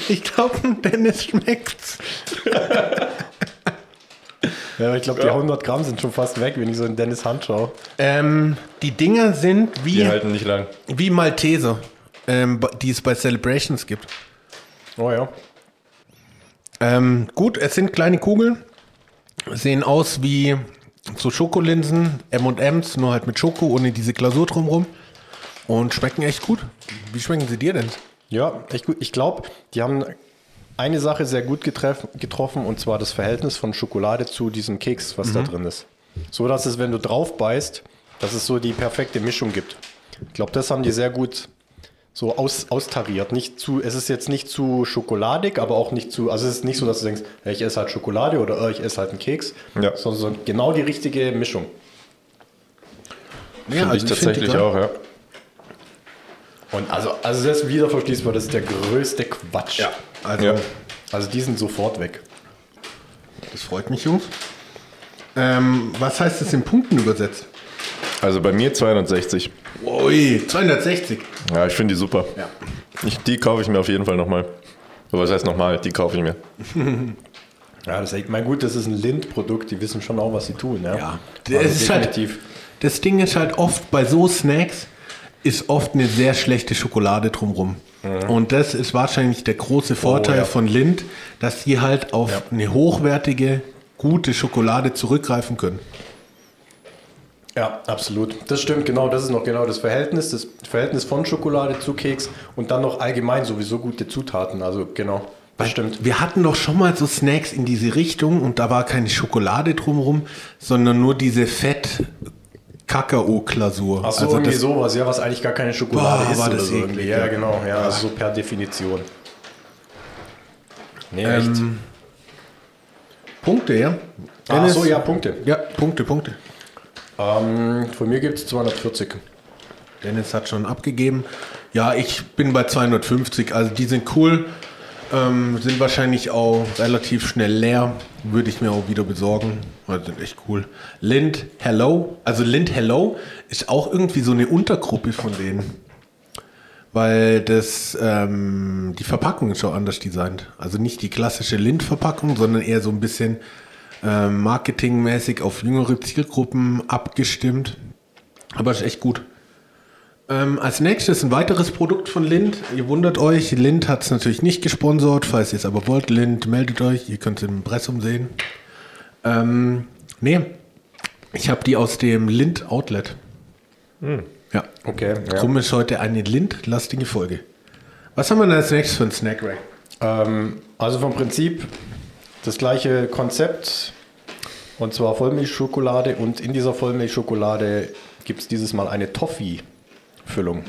Ich glaube, Dennis schmeckt's. Ja, aber ich glaube, die 100 Gramm sind schon fast weg, wenn ich so in Dennis Hand schaue. Ähm, die Dinger sind wie, Die halten nicht lang. wie Malteser, ähm, die es bei Celebrations gibt. Oh ja. Ähm, gut, es sind kleine Kugeln, sehen aus wie so Schokolinsen, M&M's, nur halt mit Schoko, ohne diese Glasur drumrum. Und schmecken echt gut. Wie schmecken sie dir denn? Ja, echt gut. Ich glaube, die haben eine Sache sehr gut getreff, getroffen und zwar das Verhältnis von Schokolade zu diesem Keks, was da drin ist. So dass es, wenn du drauf beißt, dass es so die perfekte Mischung gibt. Ich glaube, das haben die sehr gut so aus, austariert. Nicht zu, es ist jetzt nicht zu schokoladig, aber auch nicht zu, also es ist nicht so, dass du denkst, ich esse halt Schokolade oder äh, ich esse halt einen Keks, Ja. sondern so genau die richtige Mischung. Ja, Finde ich tatsächlich auch, ja. Und also, also das ist wieder verschließbar, das ist der größte Quatsch. Ja, also Ja. Also die sind sofort weg. das freut mich, Jungs. Ähm, was heißt das in Punkten übersetzt? Also bei mir 260. Ui, 260. Ja, ich finde die super. Ja. Ich, die kaufe ich mir auf jeden Fall nochmal. Was heißt nochmal? Die kaufe ich mir. Ja, das ist, ich meine, gut, das ist ein Lind-Produkt, die wissen schon auch, was sie tun. Ja, Ja, Also es ist halt, definitiv. das Ding ist halt oft bei so Snacks ist oft eine sehr schlechte Schokolade drumrum. Und das ist wahrscheinlich der große Vorteil Mhm. Oh, ja. von Lind, dass sie halt auf Ja. eine hochwertige, gute Schokolade zurückgreifen können. Ja, absolut. Das stimmt, genau. Das ist noch genau das Verhältnis, das Verhältnis von Schokolade zu Keks und dann noch allgemein sowieso gute Zutaten. Also genau, das stimmt. Wir hatten doch schon mal so Snacks in diese Richtung und da war keine Schokolade drumrum, sondern nur diese Fett Kakao-Glasur. Ach so, also irgendwie das, sowas, ja, was eigentlich gar keine Schokolade Boah, ist war das so eklig, irgendwie. ja. Ja, genau, ja, also so per Definition. Nee, echt. ähm, Punkte, ja? Ach Dennis? so, ja, Punkte. Ja, Punkte, Punkte. Ähm, von mir gibt es 240. Dennis hat schon abgegeben. Ja, ich bin bei 250. Also die sind cool. Ähm, sind wahrscheinlich auch relativ schnell leer. Würde ich mir auch wieder besorgen. Also sind echt cool. Lind Hello. Also Lind Hello ist auch irgendwie so eine Untergruppe von denen. Weil das, ähm, die Verpackung ist schon anders designt. Also nicht die klassische Lind-Verpackung, sondern eher so ein bisschen ähm, marketingmäßig auf jüngere Zielgruppen abgestimmt. Aber ist echt gut. Ähm, als nächstes ein weiteres Produkt von Lind. Ihr wundert euch, Lind hat es natürlich nicht gesponsert. Falls ihr es aber wollt, Lind, meldet euch. Ihr könnt es im Impressum sehen. Ähm, nee, ich habe die aus dem Lind Outlet. Ja. Okay. Ja. Drum ist heute eine Lind-lastige Folge. Was haben wir denn als nächstes für einen Snack, Ray? Ähm, also vom Prinzip das gleiche Konzept. Und zwar Vollmilchschokolade. Und in dieser Vollmilchschokolade gibt es dieses Mal eine Toffee-Füllung.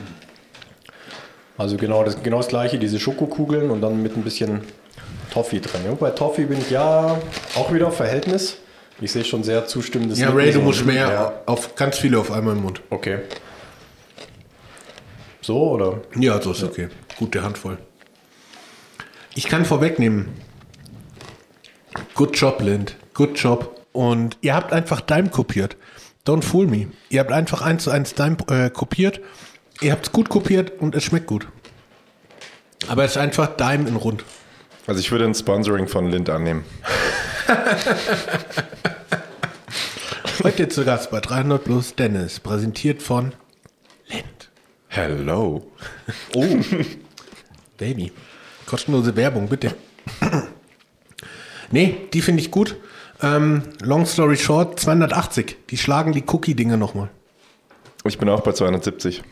Also genau das, genau das gleiche, diese Schokokugeln und dann mit ein bisschen Toffee drin. Und bei Toffee bin ich ja auch wieder Verhältnis. Ich sehe schon sehr zustimmendes Ja, Ray, du musst mehr Ja, auf ganz viele auf einmal im Mund. okay. So oder? Ja, so ist okay. Gute Handvoll. Ich kann vorwegnehmen. Good job, Lind. Good job. Und ihr habt einfach Dime kopiert. Don't fool me. Ihr habt einfach eins zu eins Dime äh, kopiert. Ihr habt es gut kopiert und es schmeckt gut. Aber es ist einfach Dime in rund. Also ich würde ein Sponsoring von Lind annehmen. Heute zu Gast bei 300 Plus Dennis, präsentiert von Lind. Hello. Oh, Baby. Kostenlose Werbung, bitte. nee, die finde ich gut. Ähm, long story short, 280. Die schlagen die Cookie-Dinger nochmal. Ich bin auch bei 270.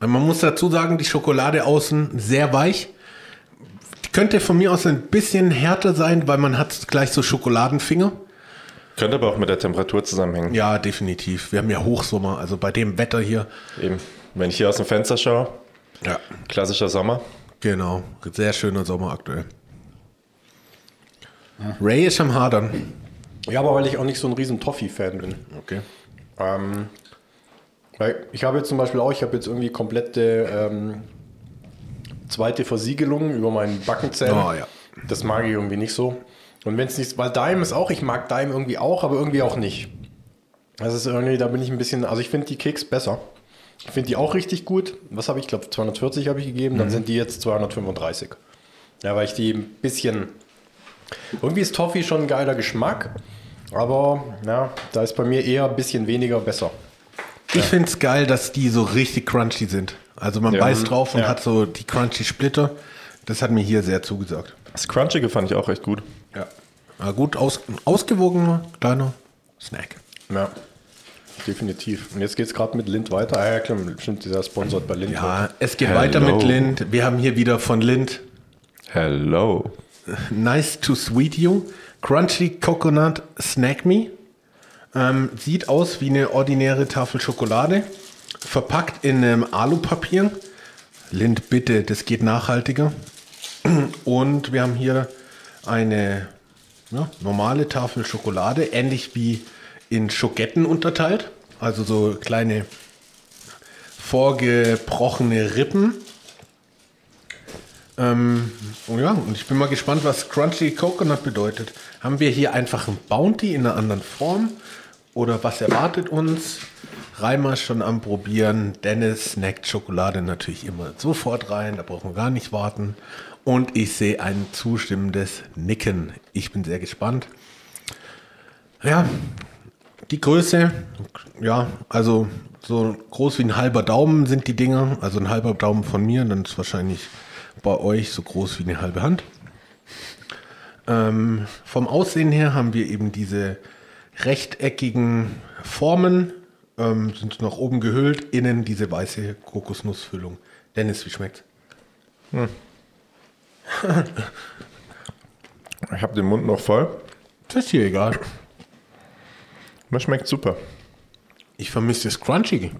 Man muss dazu sagen, die Schokolade außen sehr weich. Die könnte von mir aus ein bisschen härter sein, weil man hat gleich so Schokoladenfinger. Könnte aber auch mit der Temperatur zusammenhängen. Ja, definitiv. Wir haben ja Hochsommer, also bei dem Wetter hier. Eben. Wenn ich hier aus dem Fenster schaue, Ja. klassischer Sommer. Genau, sehr schöner Sommer aktuell. Ray ist am Hadern. Ja, aber weil ich auch nicht so ein riesen Toffee-Fan bin. Okay. Ähm, weil ich habe jetzt zum Beispiel auch, ich habe jetzt irgendwie komplette ähm, zweite Versiegelung über meinen Backenzähnen. Oh, ja. Das mag ich irgendwie nicht so. Und wenn es nicht, weil Dime ist auch, ich mag Dime irgendwie auch, aber irgendwie auch nicht. Das ist irgendwie, da bin ich ein bisschen, also ich finde die Keks besser. Ich finde die auch richtig gut. Was habe ich, ich glaube 240 habe ich gegeben, dann sind die jetzt 235. Ja, weil ich die ein bisschen, irgendwie ist Toffee schon ein geiler Geschmack, aber ja, da ist bei mir eher ein bisschen weniger besser. Ich finde es geil, dass die so richtig crunchy sind. Also man Ja. beißt drauf und Ja. hat so die crunchy Splitter. Das hat mir hier sehr zugesagt. Das Crunchige fand ich auch recht gut. Ja. Na gut, aus, ausgewogener, kleiner Snack. Ja, definitiv. Und jetzt geht es gerade mit Lind weiter. Ah, ja, klar, stimmt, dieser sponsort bei Lind. Ja, es geht Hello. weiter mit Lind. Wir haben hier wieder von Lind Hello. Nice to Sweet You. Crunchy Coconut Snack Me. Ähm, sieht aus wie eine ordinäre Tafel Schokolade. Verpackt in einem Alupapier. Lind, bitte, das geht nachhaltiger. Und wir haben hier eine ja, normale Tafel Schokolade, ähnlich wie in Schoketten unterteilt. Also so kleine vorgebrochene Rippen. Ähm, oh ja, und ich bin mal gespannt, was Crunchy Coconut bedeutet. Haben wir hier einfach ein Bounty in einer anderen Form? Oder was erwartet uns? Reimer schon am Probieren. Dennis snackt Schokolade natürlich immer sofort rein. Da brauchen wir gar nicht warten. Und ich sehe ein zustimmendes Nicken. Ich bin sehr gespannt. Ja, die Größe, ja, also so groß wie ein halber Daumen sind die Dinger. Also ein halber Daumen von mir, dann ist wahrscheinlich bei euch so groß wie eine halbe Hand. Ähm, vom Aussehen her haben wir eben diese rechteckigen Formen, ähm, sind nach oben gehüllt, innen diese weiße Kokosnussfüllung. Dennis, wie schmeckt's? Ich habe den Mund noch voll. Das ist hier egal. Mir schmeckt super. Ich vermisse das Crunchy.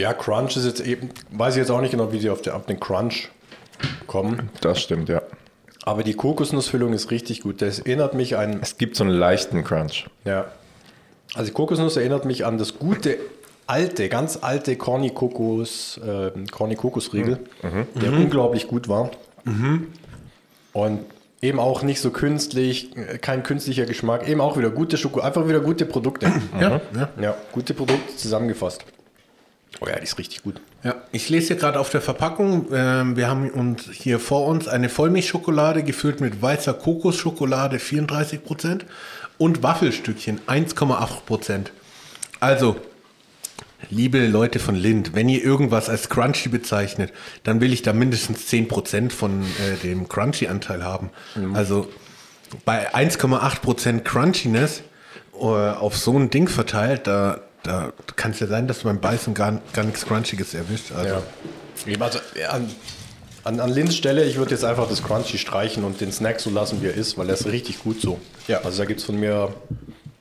Ja, Crunch ist jetzt eben, weiß ich jetzt auch nicht genau, wie sie auf, der, auf den Crunch kommen. Das stimmt, ja. Aber die Kokosnussfüllung ist richtig gut. Das erinnert mich an, Es gibt so einen leichten Crunch. ja, also die Kokosnuss erinnert mich an das gute alte, ganz alte Corny Kokos, äh, Corny Kokosriegel, der unglaublich gut war. Und eben auch nicht so künstlich, äh, kein künstlicher Geschmack, eben auch wieder gute Schoko, einfach wieder gute Produkte. Ja, ja. ja, gute Produkte zusammengefasst. Oh ja, die ist richtig gut. Ja, ich lese hier gerade auf der Verpackung, ähm, wir haben uns hier vor uns eine Vollmilchschokolade gefüllt mit weißer Kokosschokolade 34% und Waffelstückchen 1,8%. Also liebe Leute von Lind, wenn ihr irgendwas als Crunchy bezeichnet, dann will ich da mindestens 10% von äh, dem Crunchy-Anteil haben. Also bei 1,8% Crunchiness äh, auf so ein Ding verteilt, da, da kann es ja sein, dass du beim Beißen gar, gar nichts Crunchiges erwischt. Also, Ja. Also, ja, an, an, an Lins Stelle, ich würde jetzt einfach das Crunchy streichen und den Snack so lassen, wie er ist, weil er ist richtig gut so. Ja. Also da gibt es von mir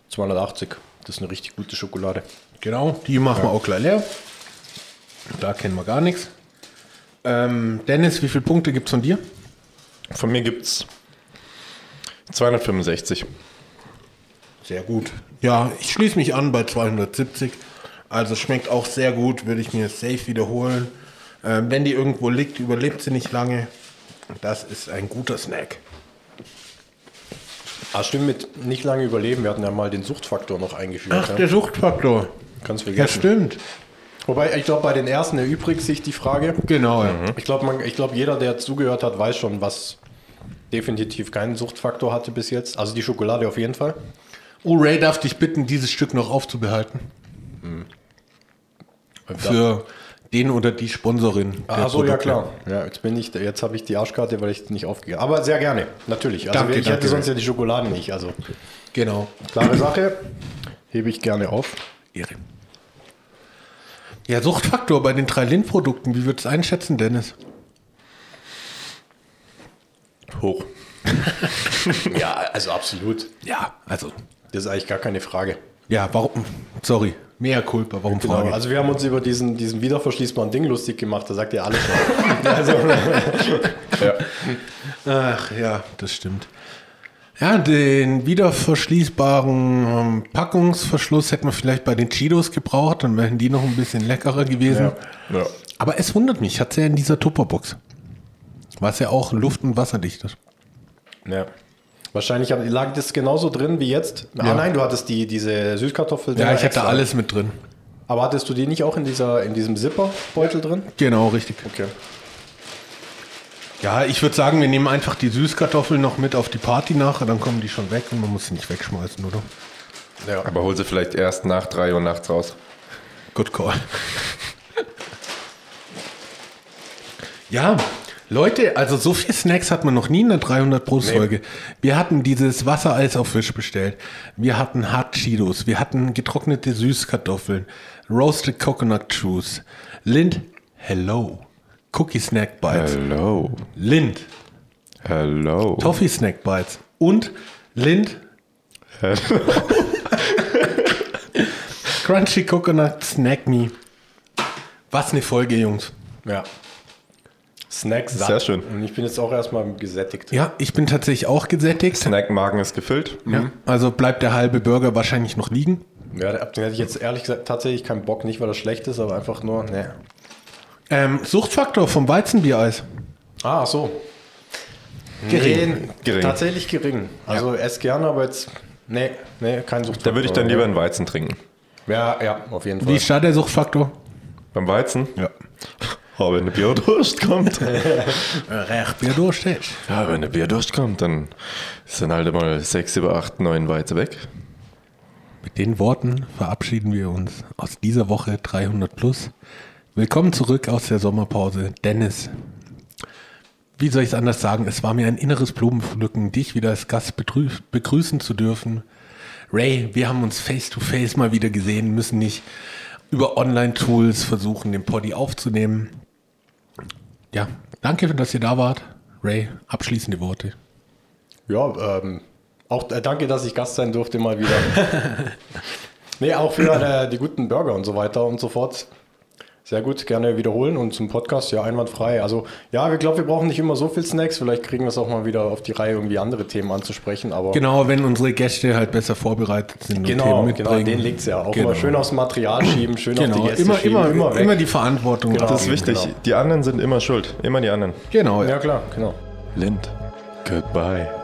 280. Das ist eine richtig gute Schokolade. Genau, die machen wir auch gleich leer. Da kennen wir gar nichts. Ähm, Dennis, wie viele Punkte gibt es von dir? Von mir gibt es 265. Sehr gut. Ja, ich schließe mich an bei 270. Also schmeckt auch sehr gut, würde ich mir safe wiederholen. Ähm, wenn die irgendwo liegt, überlebt sie nicht lange. Das ist ein guter Snack. Ah, stimmt, mit nicht lange überleben. Wir hatten ja mal den Suchtfaktor noch eingeführt. Ach, ja. der Suchtfaktor. Kannst Ja, vergessen. stimmt. Wobei, ich glaube, bei den ersten erübrigt sich die Frage. Genau. ja. Ich glaube, glaub, jeder, der zugehört hat, weiß schon, was definitiv keinen Suchtfaktor hatte bis jetzt. Also die Schokolade auf jeden Fall. Oh, Ray darf dich bitten, dieses Stück noch aufzubehalten. Für den oder die Sponsorin. der Achso, ja klar. Ja, jetzt bin ich, jetzt habe ich die Arschkarte, weil ich nicht aufgehe. Aber sehr gerne, natürlich. Also Danke, ich danke. hätte sonst ja die Schokolade nicht. Also Genau. klare Sache, hebe ich gerne auf. Ehre. Ja, Suchtfaktor bei den drei Lind-Produkten. Wie würdest du es einschätzen, Dennis? Hoch. Ja, also absolut. Ja, also. Das ist eigentlich gar keine Frage. Ja, warum? Sorry, mehr Culpa, warum Genau. Frage? Also wir haben uns über diesen, diesen wiederverschließbaren Ding lustig gemacht, da sagt ja alles schon. also, Ja. Ach ja, das stimmt. Ja, den wiederverschließbaren ähm, Packungsverschluss hätten wir vielleicht bei den Cheetos gebraucht, dann wären die noch ein bisschen leckerer gewesen. Ja. ja. Aber es wundert mich, hat ja in dieser Tupperbox. Was ja auch luft- und wasserdicht ist. ja. Wahrscheinlich lag das genauso drin wie jetzt. Ah Ja. nein, du hattest die, diese Süßkartoffel. Ja, ich hätte extra. alles mit drin. Aber hattest du die nicht auch in, dieser, in diesem Zipperbeutel drin? Genau, richtig. Okay. Ja, ich würde sagen, wir nehmen einfach die Süßkartoffeln noch mit auf die Party nachher, dann kommen die schon weg und man muss sie nicht wegschmeißen, oder? Ja. Aber hol sie vielleicht erst nach 3 Uhr nachts raus. Good call. ja, Leute, also so viel Snacks hat man noch nie in der 300 Brust Folge. Wir hatten dieses Wassereis auf Fisch bestellt. Wir hatten Hard Cheetos. Wir hatten getrocknete Süßkartoffeln. Roasted Coconut Juice. Lind, hello. Cookie Snack Bites. Hello. Lind, Hello. Toffee Snack Bites. Und Lind, Crunchy Coconut Snack Me. Was eine Folge, Jungs. ja. Snacks satt. Sehr schön. Und ich bin jetzt auch erstmal gesättigt. Ja, ich bin tatsächlich auch gesättigt. Snackmagen ist gefüllt. Ja, also bleibt der halbe Burger wahrscheinlich noch liegen. Ja, ab den hätte ich jetzt ehrlich gesagt tatsächlich keinen Bock, nicht weil das schlecht ist, aber einfach nur, ne. Ähm, Suchtfaktor vom Weizenbiereis. Ah, ach so. Gering. Nee, Gering. Tatsächlich gering. Also ess gerne, aber jetzt, nee, nee, kein Sucht. Da würde ich dann lieber einen Weizen trinken. Ja, ja, auf jeden Wie Fall. ist da der Suchtfaktor? Beim Weizen? Ja. Oh, wenn eine Bierdurst kommt. Recht Bier durchsteht. ja, wenn eine Bierdurst kommt, dann sind halt mal 6, 7, 8, 9 Weizen weg. Mit den Worten verabschieden wir uns aus dieser Woche 300 plus. Willkommen zurück aus der Sommerpause, Dennis. Wie soll ich es anders sagen? Es war mir ein inneres Blumenpflücken, dich wieder als Gast begrü- begrüßen zu dürfen. Ray, wir haben uns face to face mal wieder gesehen, müssen nicht über Online-Tools versuchen, den Poddy aufzunehmen. Ja, danke, dass ihr da wart. Ray, abschließende Worte. Ja, ähm, auch äh, danke, dass ich Gast sein durfte mal wieder. nee, auch für äh, die guten Burger und so weiter und so fort. Sehr gut, gerne wiederholen und zum Podcast, ja, einwandfrei. Also, ja, wir glauben, wir brauchen nicht immer so viel Snacks. Vielleicht kriegen wir es auch mal wieder auf die Reihe, irgendwie andere Themen anzusprechen. Aber Genau, wenn unsere Gäste halt besser vorbereitet sind genau, und Themen genau, den liegt es ja. Auch Genau. immer schön aufs Material schieben, schön auf die Genau, Gäste immer, schieben, immer, immer, weg. die Verantwortung. Genau. Das ist wichtig. genau. Die anderen sind immer schuld. Immer die anderen. Genau, ja. Ja, klar, genau. Lind. Goodbye.